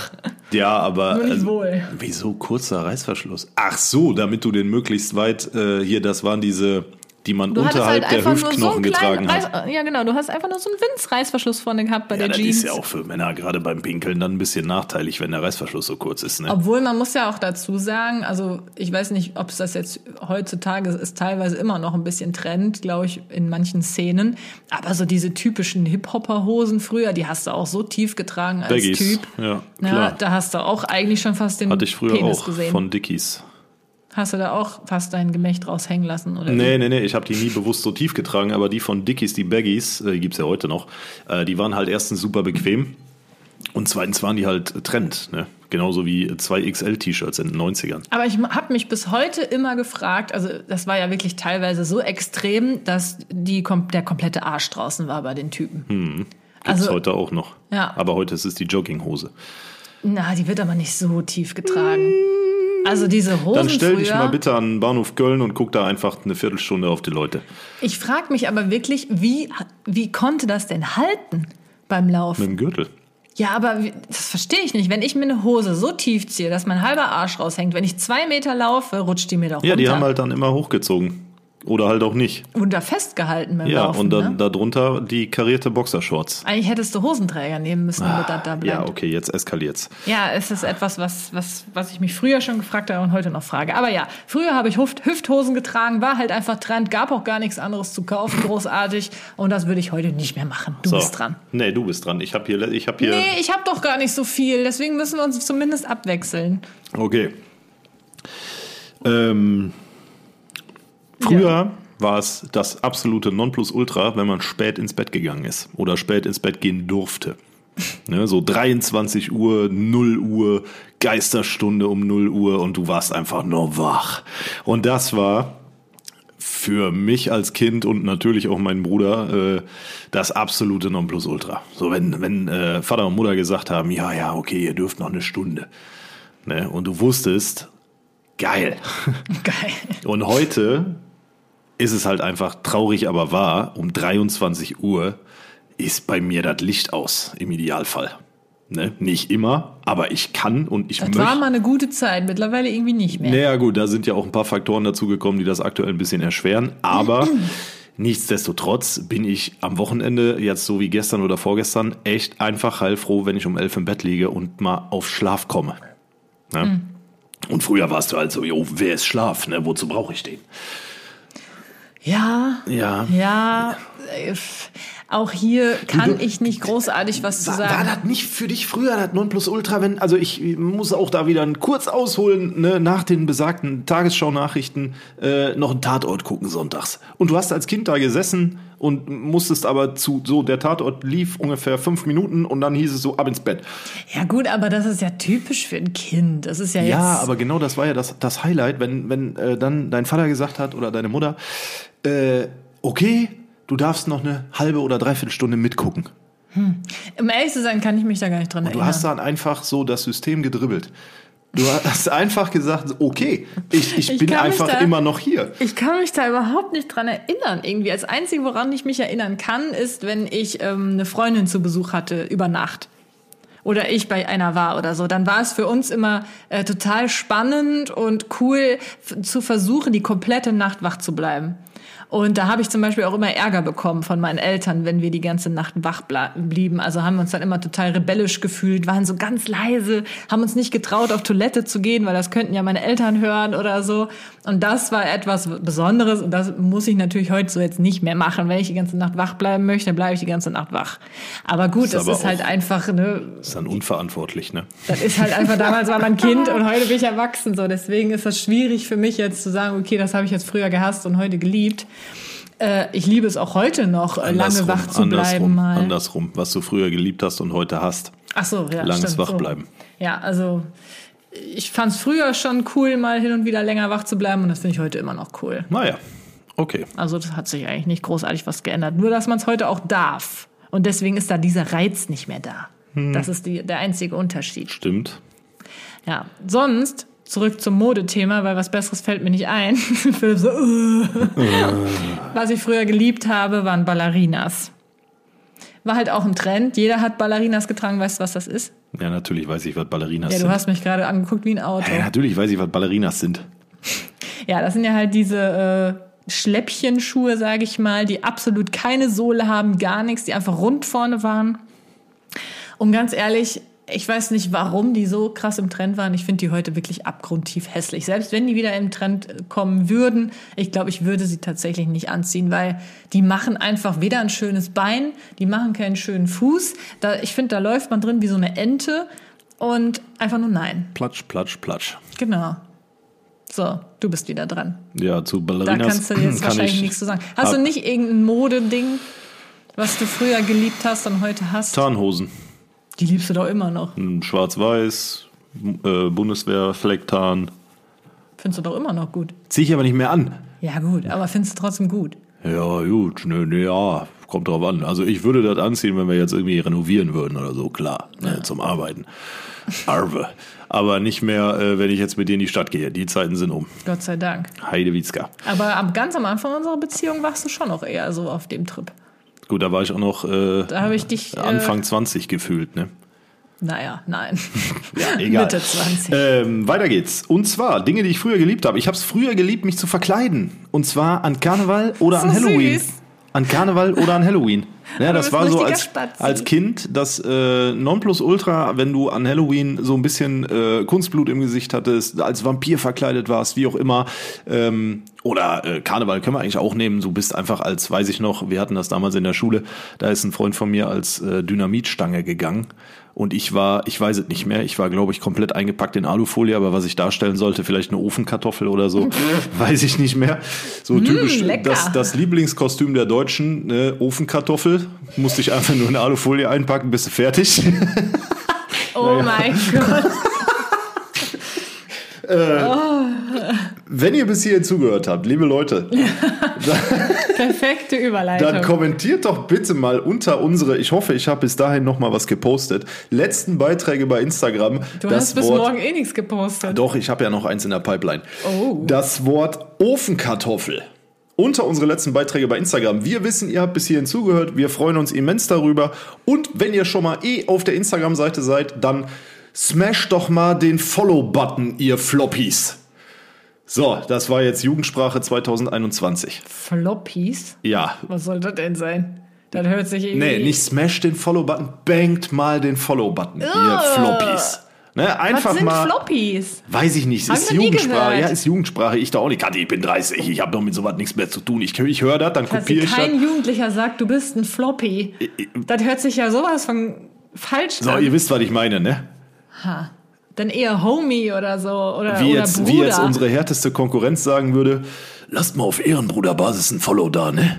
Ja, aber also, wieso kurzer Reißverschluss? Ach so, damit du den möglichst weit äh, hier, das waren diese, die man Du unterhalb halt der einfach nur so Hüftknochen kleinen getragen hat. Ja genau, du hast einfach nur so einen Winzreißverschluss vorne gehabt bei Ja, der das Jeans. ist ja auch für Männer gerade beim Pinkeln dann ein bisschen nachteilig, wenn der Reißverschluss so kurz ist. Ne? Obwohl man muss ja auch dazu sagen, also ich weiß nicht, ob es das jetzt heutzutage ist, teilweise immer noch ein bisschen Trend, glaube ich, in manchen Szenen. Aber so diese typischen Hip-Hopper-Hosen früher, die hast du auch so tief getragen als Baggies, Typ. ja, Ja, klar. da hast du auch eigentlich schon fast den Hatte ich früher Penis auch gesehen. von Dickies. Hast du da auch fast dein Gemächt raushängen lassen? Oder Nee, nee, nee, ich habe die nie bewusst so tief getragen, aber die von Dickies, die Baggies, äh, die gibt's ja heute noch, äh, die waren halt erstens super bequem und zweitens waren die halt Trend, ne? Genauso wie zwei XL-T-Shirts in den 90ern. Aber ich habe mich bis heute immer gefragt, also das war ja wirklich teilweise so extrem, dass die, der komplette Arsch draußen war bei den Typen. Gibt's Also- heute auch noch. Ja. Aber heute ist es die Jogginghose. Na, die wird aber nicht so tief getragen. Also diese Hosen Dann stell früher, dich mal bitte an den Bahnhof Köln und guck da einfach eine Viertelstunde auf die Leute. Ich frage mich aber wirklich, wie, wie konnte das denn halten beim Laufen? Mit dem Gürtel. Ja, aber das verstehe ich nicht. Wenn ich mir eine Hose so tief ziehe, dass mein halber Arsch raushängt, wenn ich zwei Meter laufe, rutscht die mir doch Ja, die runter. haben halt dann immer hochgezogen. Oder halt auch nicht. Und da festgehalten beim Ja, Laufen, und dann ne? darunter die karierte Boxershorts. Eigentlich hättest du Hosenträger nehmen müssen, damit das da bleibt. Ah, Ja, okay, jetzt eskaliert's. Ja, es ist etwas, was, was, was ich mich früher schon gefragt habe und heute noch frage. Aber ja, früher habe ich Hüft Hüfthosen getragen, war halt einfach Trend, gab auch gar nichts anderes zu kaufen, großartig. Und das würde ich heute nicht mehr machen. Du So. bist dran. Nee, du bist dran. Ich habe hier, ich habe hier. Nee, ich habe doch gar nicht so viel, deswegen müssen wir uns zumindest abwechseln. Okay. Ähm, früher war es das absolute Nonplusultra, wenn man spät ins Bett gegangen ist oder spät ins Bett gehen durfte. (laughs) Ne, so 23 Uhr, 0 Uhr, Geisterstunde um 0 Uhr und du warst einfach nur wach. Und das war für mich als Kind und natürlich auch meinen Bruder äh, das absolute Nonplusultra. So wenn, wenn äh, Vater und Mutter gesagt haben, ja, ja, okay, ihr dürft noch eine Stunde. Ne? Und du wusstest, geil. (laughs) Geil. Und heute ist es halt einfach traurig, aber wahr. Um 23 Uhr ist bei mir das Licht aus, im Idealfall. Ne? Nicht immer, aber ich kann und ich Das möchte. war mal eine gute Zeit, mittlerweile irgendwie nicht mehr. Naja, gut, da sind ja auch ein paar Faktoren dazu gekommen, die das aktuell ein bisschen erschweren. Aber (clears throat) nichtsdestotrotz bin ich am Wochenende, jetzt so wie gestern oder vorgestern, echt einfach heilfroh, wenn ich um elf im Bett liege und mal auf Schlaf komme. Ne? Und früher warst du halt so, jo, wer ist Schlaf? Ne? Wozu brauche ich den? Ja, Ja. ja. Auch hier kann Du- ich nicht großartig was zu War, war sagen. das nicht für dich früher das Nonplusultra, wenn, also ich muss auch da wieder kurz ausholen, ne, nach den besagten Tagesschau-Nachrichten äh, noch einen Tatort gucken sonntags. Und du hast als Kind da gesessen und musstest aber zu, so, der Tatort lief ungefähr fünf Minuten und dann hieß es so, ab ins Bett. Ja gut, aber das ist ja typisch für ein Kind. Das ist ja jetzt. Ja, aber genau das war ja das, das Highlight, wenn, wenn äh, dann dein Vater gesagt hat oder deine Mutter, äh, okay, du darfst noch eine halbe oder dreiviertel Stunde mitgucken. um ehrlich zu sein, kann ich mich da gar nicht dran Du erinnern. hast dann einfach so das System gedribbelt. Du hast einfach gesagt, okay, ich, ich, Ich bin einfach da- immer noch hier. Ich kann mich da überhaupt nicht dran erinnern. Irgendwie. Das Einzige, woran ich mich erinnern kann, ist, wenn ich ähm, eine Freundin zu Besuch hatte über Nacht. Oder ich bei einer war oder so. Dann war es für uns immer äh, total spannend und cool zu versuchen, die komplette Nacht wach zu bleiben. Und da habe ich zum Beispiel auch immer Ärger bekommen von meinen Eltern, wenn wir die ganze Nacht wach blieben. Also haben wir uns dann immer total rebellisch gefühlt, waren so ganz leise, haben uns nicht getraut, auf Toilette zu gehen, weil das könnten ja meine Eltern hören oder so. Und das war etwas Besonderes und das muss ich natürlich heute so jetzt nicht mehr machen. Wenn ich die ganze Nacht wach bleiben möchte, bleibe ich die ganze Nacht wach. Aber gut, Ist das aber ist halt einfach, ne, ist dann unverantwortlich, ne? das ist halt einfach, damals war man (laughs) Kind und heute bin ich erwachsen. So, deswegen ist das schwierig für mich jetzt zu sagen, okay, das habe ich jetzt früher gehasst und heute geliebt. Äh, ich liebe es auch heute noch, äh, lange Andersrum, wach zu bleiben andersrum, mal. Andersrum, was du früher geliebt hast und heute hast. Ach so, ja, Langes stimmt, Wachbleiben. So. Ja, also ich fand es früher schon cool, mal hin und wieder länger wach zu bleiben und das finde ich heute immer noch cool. Naja, okay. Also das hat sich eigentlich nicht großartig was geändert. Nur, dass man es heute auch darf. Und deswegen ist da dieser Reiz nicht mehr da. Hm. Das ist die, der einzige Unterschied. Stimmt. Ja, sonst zurück zum Modethema, weil was Besseres fällt mir nicht ein. (laughs) Philipp so. Was ich früher geliebt habe, waren Ballerinas. War halt auch ein Trend. Jeder hat Ballerinas getragen. Weißt du, was das ist? Ja, natürlich weiß ich, was Ballerinas Ja, du sind. hast mich gerade angeguckt wie ein Auto. ja, natürlich weiß ich, was Ballerinas sind. (laughs) Ja, das sind ja halt diese äh, Schläppchenschuhe, sage ich mal, die absolut keine Sohle haben, gar nichts, die einfach rund vorne waren. Und ganz ehrlich, ich weiß nicht, warum die so krass im Trend waren. Ich finde die heute wirklich abgrundtief hässlich. Selbst wenn die wieder im Trend äh, kommen würden, ich glaube, ich würde sie tatsächlich nicht anziehen, weil die machen einfach weder ein schönes Bein, die machen keinen schönen Fuß. Da, ich finde, da läuft man drin wie so eine Ente und einfach nur nein. Platsch, platsch, platsch. Genau. So, du bist wieder dran. Ja, zu Da Ballerinas kannst du jetzt (clears throat) kann wahrscheinlich ich, nichts zu sagen. Hast du nicht irgendein Modeding, was du früher geliebt hast und heute hast? Tarnhosen. Die liebst du doch immer noch. Schwarz-Weiß, äh, Bundeswehr, Flecktarn. Findest du doch immer noch gut. Zieh ich aber nicht mehr an. Ja, gut, aber findest du trotzdem gut. Ja, gut, ne, ne, ja, kommt drauf an. Also ich würde das anziehen, wenn wir jetzt irgendwie renovieren würden oder so, klar, ne, zum Arbeiten. Arve. Aber nicht mehr, äh, wenn ich jetzt mit dir in die Stadt gehe. Die Zeiten sind um. Gott sei Dank. Heidewitzka. Aber am, ganz am Anfang unserer Beziehung warst du schon noch eher so auf dem Trip. Gut, da war ich auch noch äh, Da habe ich dich. Äh, Anfang 20 gefühlt, ne? Naja, nein. (laughs) Ja, egal. Mitte 20. Ähm, weiter geht's. Und zwar Dinge, die ich früher geliebt habe. Ich habe es früher geliebt, mich zu verkleiden. Und zwar an Karneval oder So an Halloween. süß. An Karneval oder an Halloween. (laughs) Ja, das war so als, Spatzi. als Kind das äh, Nonplusultra, wenn du an Halloween so ein bisschen äh, Kunstblut im Gesicht hattest, als Vampir verkleidet warst, wie auch immer. Ähm, oder äh, Karneval können wir eigentlich auch nehmen. Du bist einfach als, weiß ich noch, wir hatten das damals in der Schule, da ist ein Freund von mir als äh, Dynamitstange gegangen. Und ich war, ich weiß es nicht mehr, ich war, glaube ich, komplett eingepackt in Alufolie, aber was ich darstellen sollte, vielleicht eine Ofenkartoffel oder so, (laughs) weiß ich nicht mehr. So typisch lecker. das, das Lieblingskostüm der Deutschen, ne, Ofenkartoffel. Musste ich einfach nur in Alufolie einpacken, bist du fertig. (laughs) Oh mein Gott. (laughs) Wenn ihr bis hierhin zugehört habt, liebe Leute, (laughs) Perfekte Überleitung. dann kommentiert doch bitte mal unter unsere, ich hoffe, ich habe bis dahin noch mal was gepostet, letzten Beiträge bei Instagram. du das hast bis Wort, morgen eh nichts gepostet. Doch, ich habe ja noch eins in der Pipeline. Oh. Das Wort Ofenkartoffel. Unter unsere letzten Beiträge bei Instagram. Wir wissen, ihr habt bis hierhin zugehört. Wir freuen uns immens darüber. Und wenn ihr schon mal eh auf der Instagram-Seite seid, dann smash doch mal den Follow-Button, ihr Floppies. So, das war jetzt Jugendsprache 2021. Floppies? Ja. Was soll das denn sein? Das hört sich irgendwie. Nee, nicht smash den Follow-Button, bangt mal den Follow-Button, ihr Floppies. Ne, Was einfach sind mal. Floppies? Weiß ich nicht, Hab ist ich noch Jugendsprache. Ja, ist Jugendsprache. Ich da auch nicht. Ich bin 30, ich habe doch mit sowas nichts mehr zu tun. Ich, ich höre das, dann kopiere ich kein das. Jugendlicher sagt, du bist ein Floppy. Das hört sich ja sowas von falsch So, an. ihr wisst, was ich meine, ne? Ha. Dann eher Homie oder so. Oder, Wie oder jetzt, Bruder. wie jetzt unsere härteste Konkurrenz sagen würde, lasst mal auf Ehrenbruderbasis ein Follow da, ne?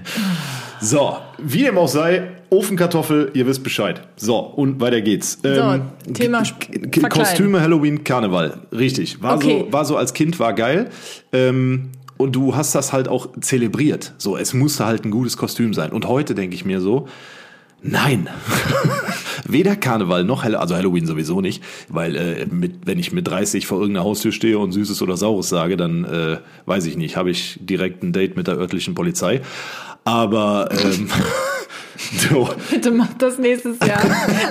So, wie dem auch sei, Ofenkartoffel, ihr wisst Bescheid. So, und weiter geht's. Ähm, Thema Verkleiden. Kostüme, Halloween, Karneval. Richtig. War, Okay. so, war so als Kind, war geil. Ähm, und du hast das halt auch zelebriert. So, es musste halt ein gutes Kostüm sein. Und heute denke ich mir so, Nein. (laughs) Weder Karneval noch Hall also Halloween sowieso nicht, weil äh, mit, wenn ich mit 30 vor irgendeiner Haustür stehe und Süßes oder Saures sage, dann äh, weiß ich nicht, habe ich direkt ein Date mit der örtlichen Polizei. Aber ähm, (laughs) so, Bitte mach das nächstes Jahr.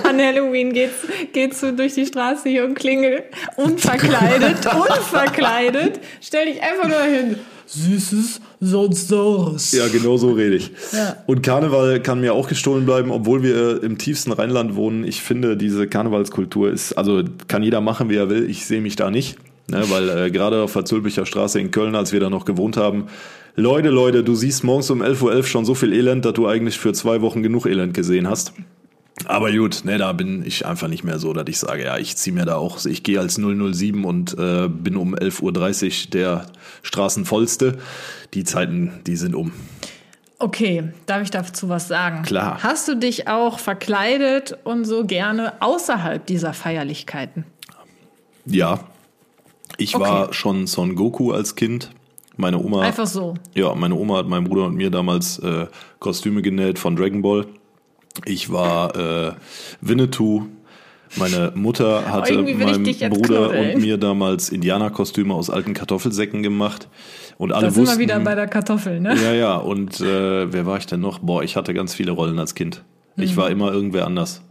An Halloween geht's, geht's du durch die Straße hier und klingel. Unverkleidet, (laughs) unverkleidet. Stell dich einfach nur hin. Süßes, sonst saures. ja, genau so rede ich. Ja. Und Karneval kann mir auch gestohlen bleiben, obwohl wir im tiefsten Rheinland wohnen. Ich finde, diese Karnevalskultur ist, also kann jeder machen, wie er will. Ich sehe mich da nicht. Ne, weil äh, gerade auf der Zülpicher Straße in Köln, als wir da noch gewohnt haben, Leute, Leute, du siehst morgens um 11.11 Uhr schon so viel Elend, dass du eigentlich für zwei Wochen genug Elend gesehen hast. Aber gut, ne, da bin ich einfach nicht mehr so, dass ich sage, ja, ich ziehe mir da auch, ich gehe als 007 und äh, bin um 11.30 Uhr der Straßenvollste. Die Zeiten, die sind um. Okay, darf ich dazu was sagen? Klar. Hast du dich auch verkleidet und so gerne außerhalb dieser Feierlichkeiten? Ja, ich Okay. war schon Son Goku als Kind. Meine Oma, Einfach so. ja, meine Oma hat meinem Bruder und mir damals äh, Kostüme genäht von Dragon Ball. Ich war äh, Winnetou. Meine Mutter hatte irgendwie will ich meinem Bruder knuddeln. und mir damals Indianerkostüme aus alten Kartoffelsäcken gemacht. Und alle Da sind wussten, wir wieder bei der Kartoffel, ne? ja, ja. Und äh, wer war ich denn noch? Boah, ich hatte ganz viele Rollen als Kind. Ich Mhm. war immer irgendwer anders.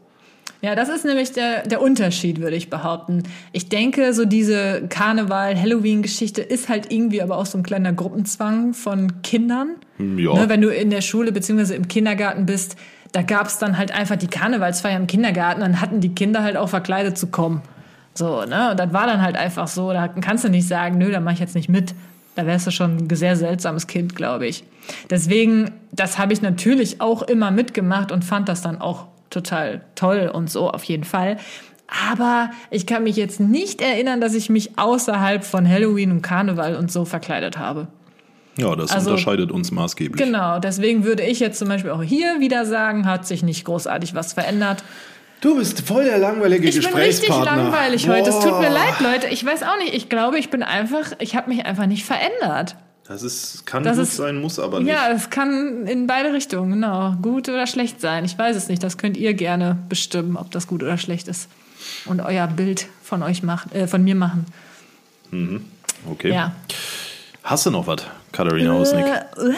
Ja, das ist nämlich der, der Unterschied, würde ich behaupten. Ich denke, so diese Karneval-Halloween-Geschichte ist halt irgendwie aber auch so ein kleiner Gruppenzwang von Kindern. Ja. Ne, wenn du in der Schule beziehungsweise im Kindergarten bist, da gab es dann halt einfach die Karnevalsfeier im Kindergarten, dann hatten die Kinder halt auch verkleidet zu kommen. So, ne? Und das war dann halt einfach so. Da kannst du nicht sagen, nö, da mache ich jetzt nicht mit. Da wärst du schon ein sehr seltsames Kind, glaube ich. Deswegen, das habe ich natürlich auch immer mitgemacht und fand das dann auch total toll und so auf jeden Fall. Aber ich kann mich jetzt nicht erinnern, dass ich mich außerhalb von Halloween und Karneval und so verkleidet habe. Ja, das Also- unterscheidet uns maßgeblich. Genau, deswegen würde ich jetzt zum Beispiel auch hier wieder sagen, hat sich nicht großartig was verändert. Du bist voll der langweilige Ich bin richtig Gesprächspartner. langweilig heute. Es tut mir Boah. leid, Leute. Ich weiß auch nicht. Ich glaube, ich bin einfach, ich habe mich einfach nicht verändert. Das ist, kann Das gut ist- sein, muss aber nicht. Ja, es kann in beide Richtungen, genau. Gut oder schlecht sein. Ich weiß es nicht. Das könnt ihr gerne bestimmen, ob das gut oder schlecht ist. Und euer Bild von euch machen, äh, von mir machen. Okay. Ja. Hast du noch was, Katharina Hausnick? Äh, äh,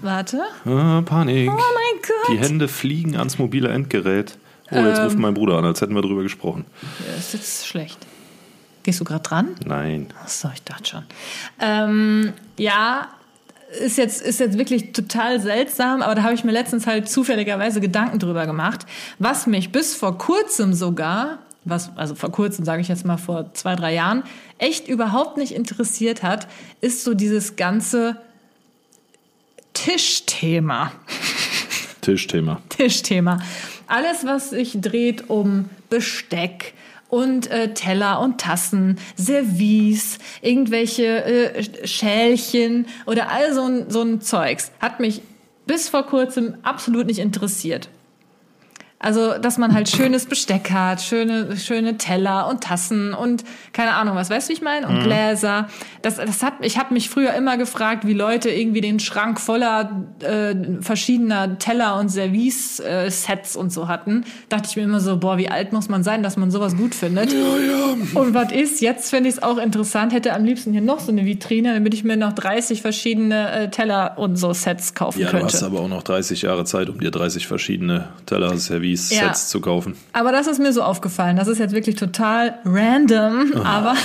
warte. Ah, Panik. Oh mein Gott. Die Hände fliegen ans mobile Endgerät. Oh, jetzt ruft mein Bruder an, als hätten wir drüber gesprochen. Das ist jetzt schlecht. Gehst du gerade dran? Nein. Achso, ich dachte schon. Ähm, ja, ist jetzt, ist jetzt wirklich total seltsam, aber da habe ich mir letztens halt zufälligerweise Gedanken drüber gemacht, was mich bis vor kurzem sogar, was, also vor kurzem sage ich jetzt mal vor zwei, drei Jahren, echt überhaupt nicht interessiert hat, ist so dieses ganze Tischthema. (laughs) Tischthema. Tischthema. Alles, was sich dreht um Besteck und äh, Teller und Tassen, Service, irgendwelche äh, Schälchen oder all so ein, so ein Zeugs, hat mich bis vor kurzem absolut nicht interessiert. Also, dass man halt schönes Besteck hat, schöne, schöne Teller und Tassen und keine Ahnung, was weißt du, wie ich meine? Und Gläser. Das, das hat, ich habe mich früher immer gefragt, wie Leute irgendwie den Schrank voller äh, verschiedener Teller und Service-Sets und so hatten. Dachte ich mir immer so, boah, wie alt muss man sein, dass man sowas gut findet? Und was ist? Jetzt finde ich es auch interessant. Hätte am liebsten hier noch so eine Vitrine, damit ich mir noch 30 verschiedene äh, Teller und so Sets kaufen Ja, du könnte. hast aber auch noch 30 Jahre Zeit, um dir 30 verschiedene Teller, Service, Ja. Sets zu kaufen. Aber das ist mir so aufgefallen. Das ist jetzt wirklich total random, aber. (laughs)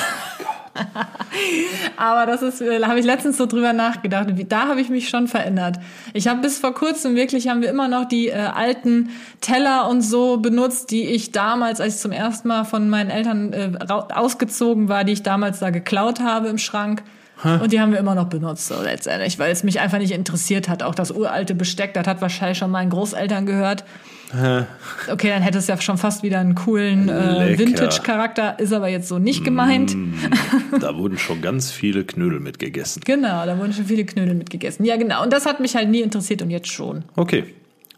aber das ist, da habe ich letztens so drüber nachgedacht. Da habe ich mich schon verändert. Ich habe bis vor kurzem wirklich, haben wir immer noch die äh, alten Teller und so benutzt, die ich damals, als ich zum ersten Mal von meinen Eltern äh, ausgezogen war, die ich damals da geklaut habe im Schrank. Und die haben wir immer noch benutzt, so letztendlich, weil es mich einfach nicht interessiert hat. Auch das uralte Besteck, das hat wahrscheinlich schon meinen Großeltern gehört. Okay, dann hätte es ja schon fast wieder einen coolen äh. Vintage-Charakter, ist aber jetzt so nicht gemeint. Da wurden schon ganz viele Knödel mitgegessen. Genau, da wurden schon viele Knödel mitgegessen. Ja, genau. Und das hat mich halt nie interessiert und jetzt schon. Okay.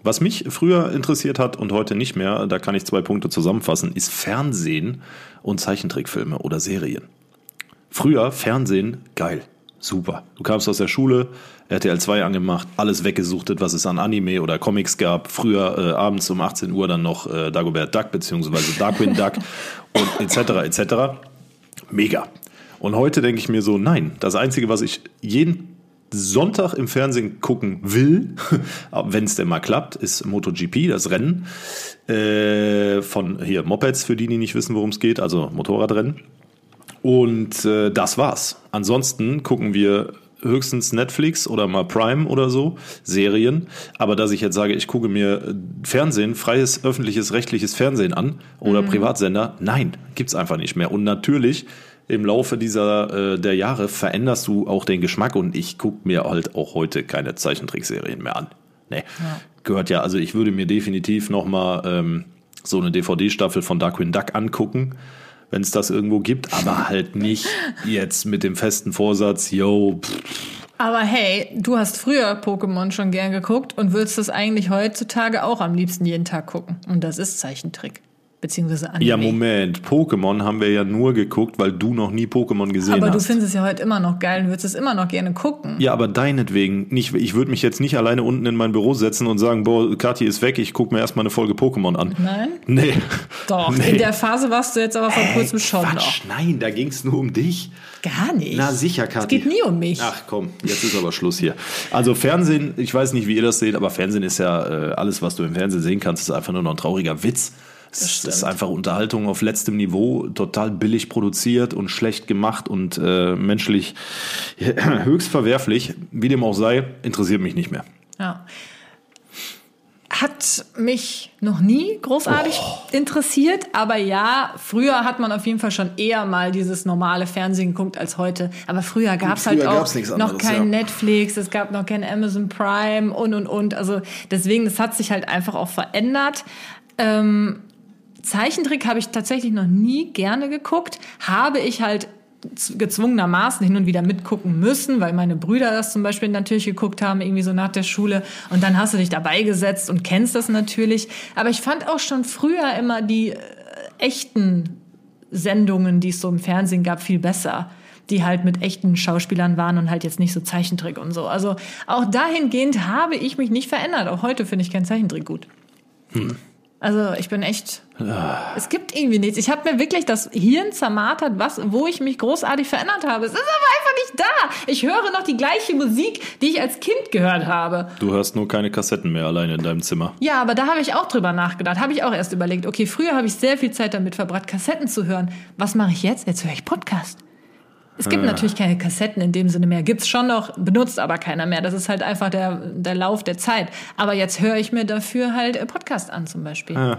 Was mich früher interessiert hat und heute nicht mehr, da kann ich zwei Punkte zusammenfassen, ist Fernsehen und Zeichentrickfilme oder Serien. Früher Fernsehen, geil, super. Du kamst aus der Schule, RTL 2 angemacht, alles weggesuchtet, was es an Anime oder Comics gab. Früher äh, abends um 18 Uhr dann noch äh, Dagobert Duck beziehungsweise Darkwing Duck (laughs) und etc. etc. Mega. Und heute denke ich mir so, nein, das Einzige, was ich jeden Sonntag im Fernsehen gucken will, (laughs) wenn es denn mal klappt, ist MotoGP, das Rennen äh, von hier Mopeds, für die, die nicht wissen, worum es geht, also Motorradrennen. Und äh, das war's. Ansonsten gucken wir höchstens Netflix oder mal Prime oder so, Serien. Aber dass ich jetzt sage, ich gucke mir äh, Fernsehen, freies, öffentliches, rechtliches Fernsehen an oder Privatsender, nein, gibt's einfach nicht mehr. Und natürlich im Laufe dieser äh, der Jahre veränderst du auch den Geschmack und ich gucke mir halt auch heute keine Zeichentrickserien mehr an. Nee, gehört ja, also ich würde mir definitiv noch mal ähm, so eine DVD-Staffel von Darkwing Duck angucken, wenn es das irgendwo gibt, aber halt nicht jetzt mit dem festen Vorsatz, yo, pff, Aber hey, du hast früher Pokémon schon gern geguckt und würdest das eigentlich heutzutage auch am liebsten jeden Tag gucken. Und das ist Zeichentrick. Beziehungsweise Anime. ja Moment, Pokémon haben wir ja nur geguckt, weil du noch nie Pokémon gesehen Aber du hast. findest es ja heute immer noch geil und würdest es immer noch gerne gucken. Ja, aber deinetwegen nicht. Ich würde mich jetzt nicht alleine unten in mein Büro setzen und sagen, boah, Kathi ist weg, ich gucke mir erstmal eine Folge Pokémon an. Nein? Nee. Doch, Nee. in der Phase warst du jetzt aber vor kurzem schon noch. Quatsch, nein, da ging es nur um dich. Gar nicht. Na sicher, Es Kathi. geht nie um mich. Ach komm, jetzt ist aber Schluss hier. Also Fernsehen, ich weiß nicht, wie ihr das seht, aber Fernsehen ist ja äh, alles, was du im Fernsehen sehen kannst, ist einfach nur noch ein trauriger Witz. Es ist einfach Unterhaltung auf letztem Niveau, total billig produziert und schlecht gemacht und äh, menschlich (laughs) höchst verwerflich. Wie dem auch sei, interessiert mich nicht mehr. Ja. Hat mich noch nie großartig Oh. interessiert, aber ja, früher hat man auf jeden Fall schon eher mal dieses normale Fernsehen geguckt als heute. Aber früher gab es halt auch nichts noch anderes, kein ja. Netflix, es gab noch kein Amazon Prime und und und. Also deswegen, das hat sich halt einfach auch verändert. Ähm, Zeichentrick habe ich tatsächlich noch nie gerne geguckt. Habe ich halt gezwungenermaßen hin und wieder mitgucken müssen, weil meine Brüder das zum Beispiel natürlich geguckt haben, irgendwie so nach der Schule. Und dann hast du dich dabei gesetzt und kennst das natürlich. Aber ich fand auch schon früher immer die äh, echten Sendungen, die es so im Fernsehen gab, viel besser. Die halt mit echten Schauspielern waren und halt jetzt nicht so Zeichentrick und so. Also auch dahingehend habe ich mich nicht verändert. Auch heute finde ich kein Zeichentrick gut. Also ich bin echt. Es gibt irgendwie nichts. Ich habe mir wirklich das Hirn zermartert, was, wo ich mich großartig verändert habe. Es ist aber einfach nicht da. Ich höre noch die gleiche Musik, die ich als Kind gehört habe. Du hörst nur keine Kassetten mehr alleine in deinem Zimmer. Ja, aber da habe ich auch drüber nachgedacht. Habe ich auch erst überlegt. Okay, früher habe ich sehr viel Zeit damit verbracht, Kassetten zu hören. Was mache ich jetzt? Jetzt höre ich Podcast. Es gibt natürlich keine Kassetten in dem Sinne mehr. Gibt's schon noch, benutzt aber keiner mehr. Das ist halt einfach der, der Lauf der Zeit. Aber jetzt höre ich mir dafür halt äh, Podcast an zum Beispiel. Ja,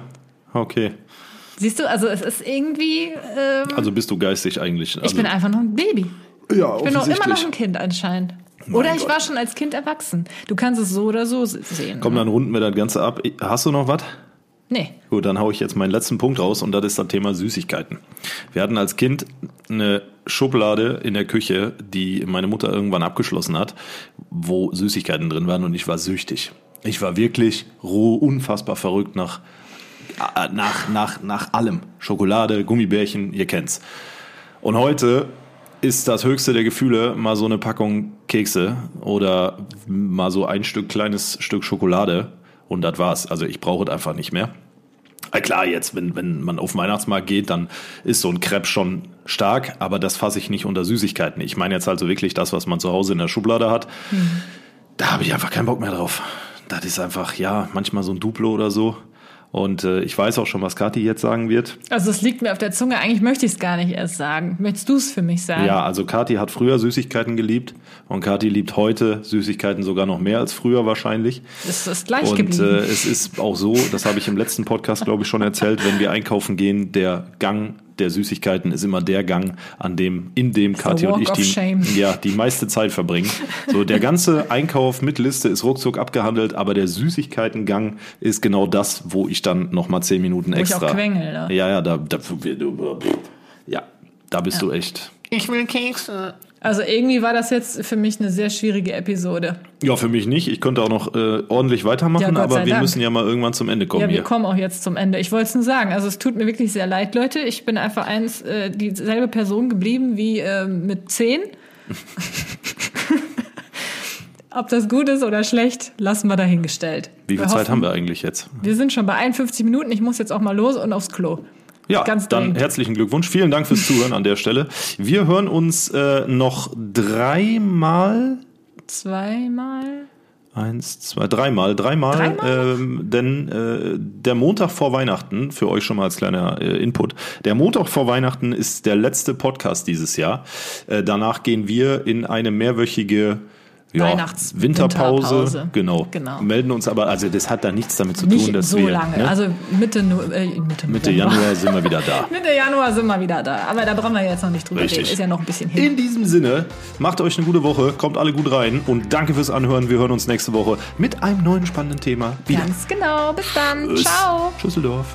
okay. Siehst du, also es ist irgendwie, ähm, Also bist du geistig eigentlich. Also, ich bin einfach noch ein Baby. ja, Ich bin noch immer noch ein Kind anscheinend. Oder ich Gott. war schon als Kind erwachsen. Du kannst es so oder so se- sehen. Komm, dann runden wir das Ganze ab. Hast du noch was? Nee. Gut, dann hau ich jetzt meinen letzten Punkt raus und das ist das Thema Süßigkeiten. Wir hatten als Kind eine Schublade in der Küche, die meine Mutter irgendwann abgeschlossen hat, wo Süßigkeiten drin waren und ich war süchtig. Ich war wirklich roh, unfassbar verrückt nach, äh, nach, nach, nach allem. Schokolade, Gummibärchen, ihr kennt's. Und heute ist das höchste der Gefühle mal so eine Packung Kekse oder mal so ein Stück kleines Stück Schokolade und das war's. Also ich brauche es einfach nicht mehr. Na klar, jetzt, wenn, wenn man auf den Weihnachtsmarkt geht, dann ist so ein Crepe schon stark, aber das fasse ich nicht unter Süßigkeiten. Ich meine jetzt also wirklich das, was man zu Hause in der Schublade hat. Da habe ich einfach keinen Bock mehr drauf. Das ist einfach, ja, manchmal so ein Duplo oder so. Und äh, ich weiß auch schon, was Kathi jetzt sagen wird. Also es liegt mir auf der Zunge. Eigentlich möchte ich es gar nicht erst sagen. Möchtest du es für mich sagen? Ja, also Kathi hat früher Süßigkeiten geliebt und Kathi liebt heute Süßigkeiten sogar noch mehr als früher wahrscheinlich. Es ist gleich Und geblieben. äh, es ist auch so, das habe ich im letzten Podcast, glaube ich, schon erzählt, wenn wir einkaufen gehen, der Gang der Süßigkeiten ist immer der Gang, an dem, in dem Kathi und ich die, ja, die meiste Zeit verbringen. So, der ganze Einkauf mit Liste ist ruckzuck abgehandelt, aber der Süßigkeitengang ist genau das, wo ich dann noch mal zehn Minuten ich extra. auch quengel, ne? Ja, ja, da, da, ja, da bist du echt. Ich will Kekse. Also irgendwie war das jetzt für mich eine sehr schwierige Episode. Ja, für mich nicht. Ich könnte auch noch äh, ordentlich weitermachen, Ja, aber wir Dank. müssen ja mal irgendwann zum Ende kommen Ja, wir hier. kommen auch jetzt zum Ende. Ich wollte es nur sagen. Also es tut mir wirklich sehr leid, Leute. Ich bin einfach eins, äh, dieselbe Person geblieben wie äh, mit zehn. (laughs) Ob das gut ist oder schlecht, lassen wir dahingestellt. Wie viel wir Zeit hoffen- haben wir eigentlich jetzt? Wir sind schon bei 51 Minuten. Ich muss jetzt auch mal los und aufs Klo. Ja, Ganz dann dringend. herzlichen Glückwunsch. Vielen Dank fürs Zuhören an der Stelle. Wir hören uns äh, noch dreimal, Zweimal. eins, zwei, dreimal, dreimal, Dreimal? Ähm, denn äh, der Montag vor Weihnachten, für euch schon mal als kleiner äh, Input, der Montag vor Weihnachten ist der letzte Podcast dieses Jahr. Äh, danach gehen wir in eine mehrwöchige ja, Weihnachts- Winterpause, Winterpause. Genau. Genau. Melden uns aber, also das hat da nichts damit zu tun, Nicht dass so wir lange. ne, Also Mitte, äh, Mitte, Mitte. Januar sind wir wieder da. (laughs) Mitte Januar sind wir wieder da. Aber da brauchen wir jetzt noch nicht drüber Richtig. reden. Ist ja noch ein bisschen hin. In diesem Sinne, macht euch eine gute Woche, kommt alle gut rein und danke fürs Anhören. Wir hören uns nächste Woche mit einem neuen spannenden Thema wieder. Ganz genau. Bis dann. Tschüss. Ciao. Schüsseldorf.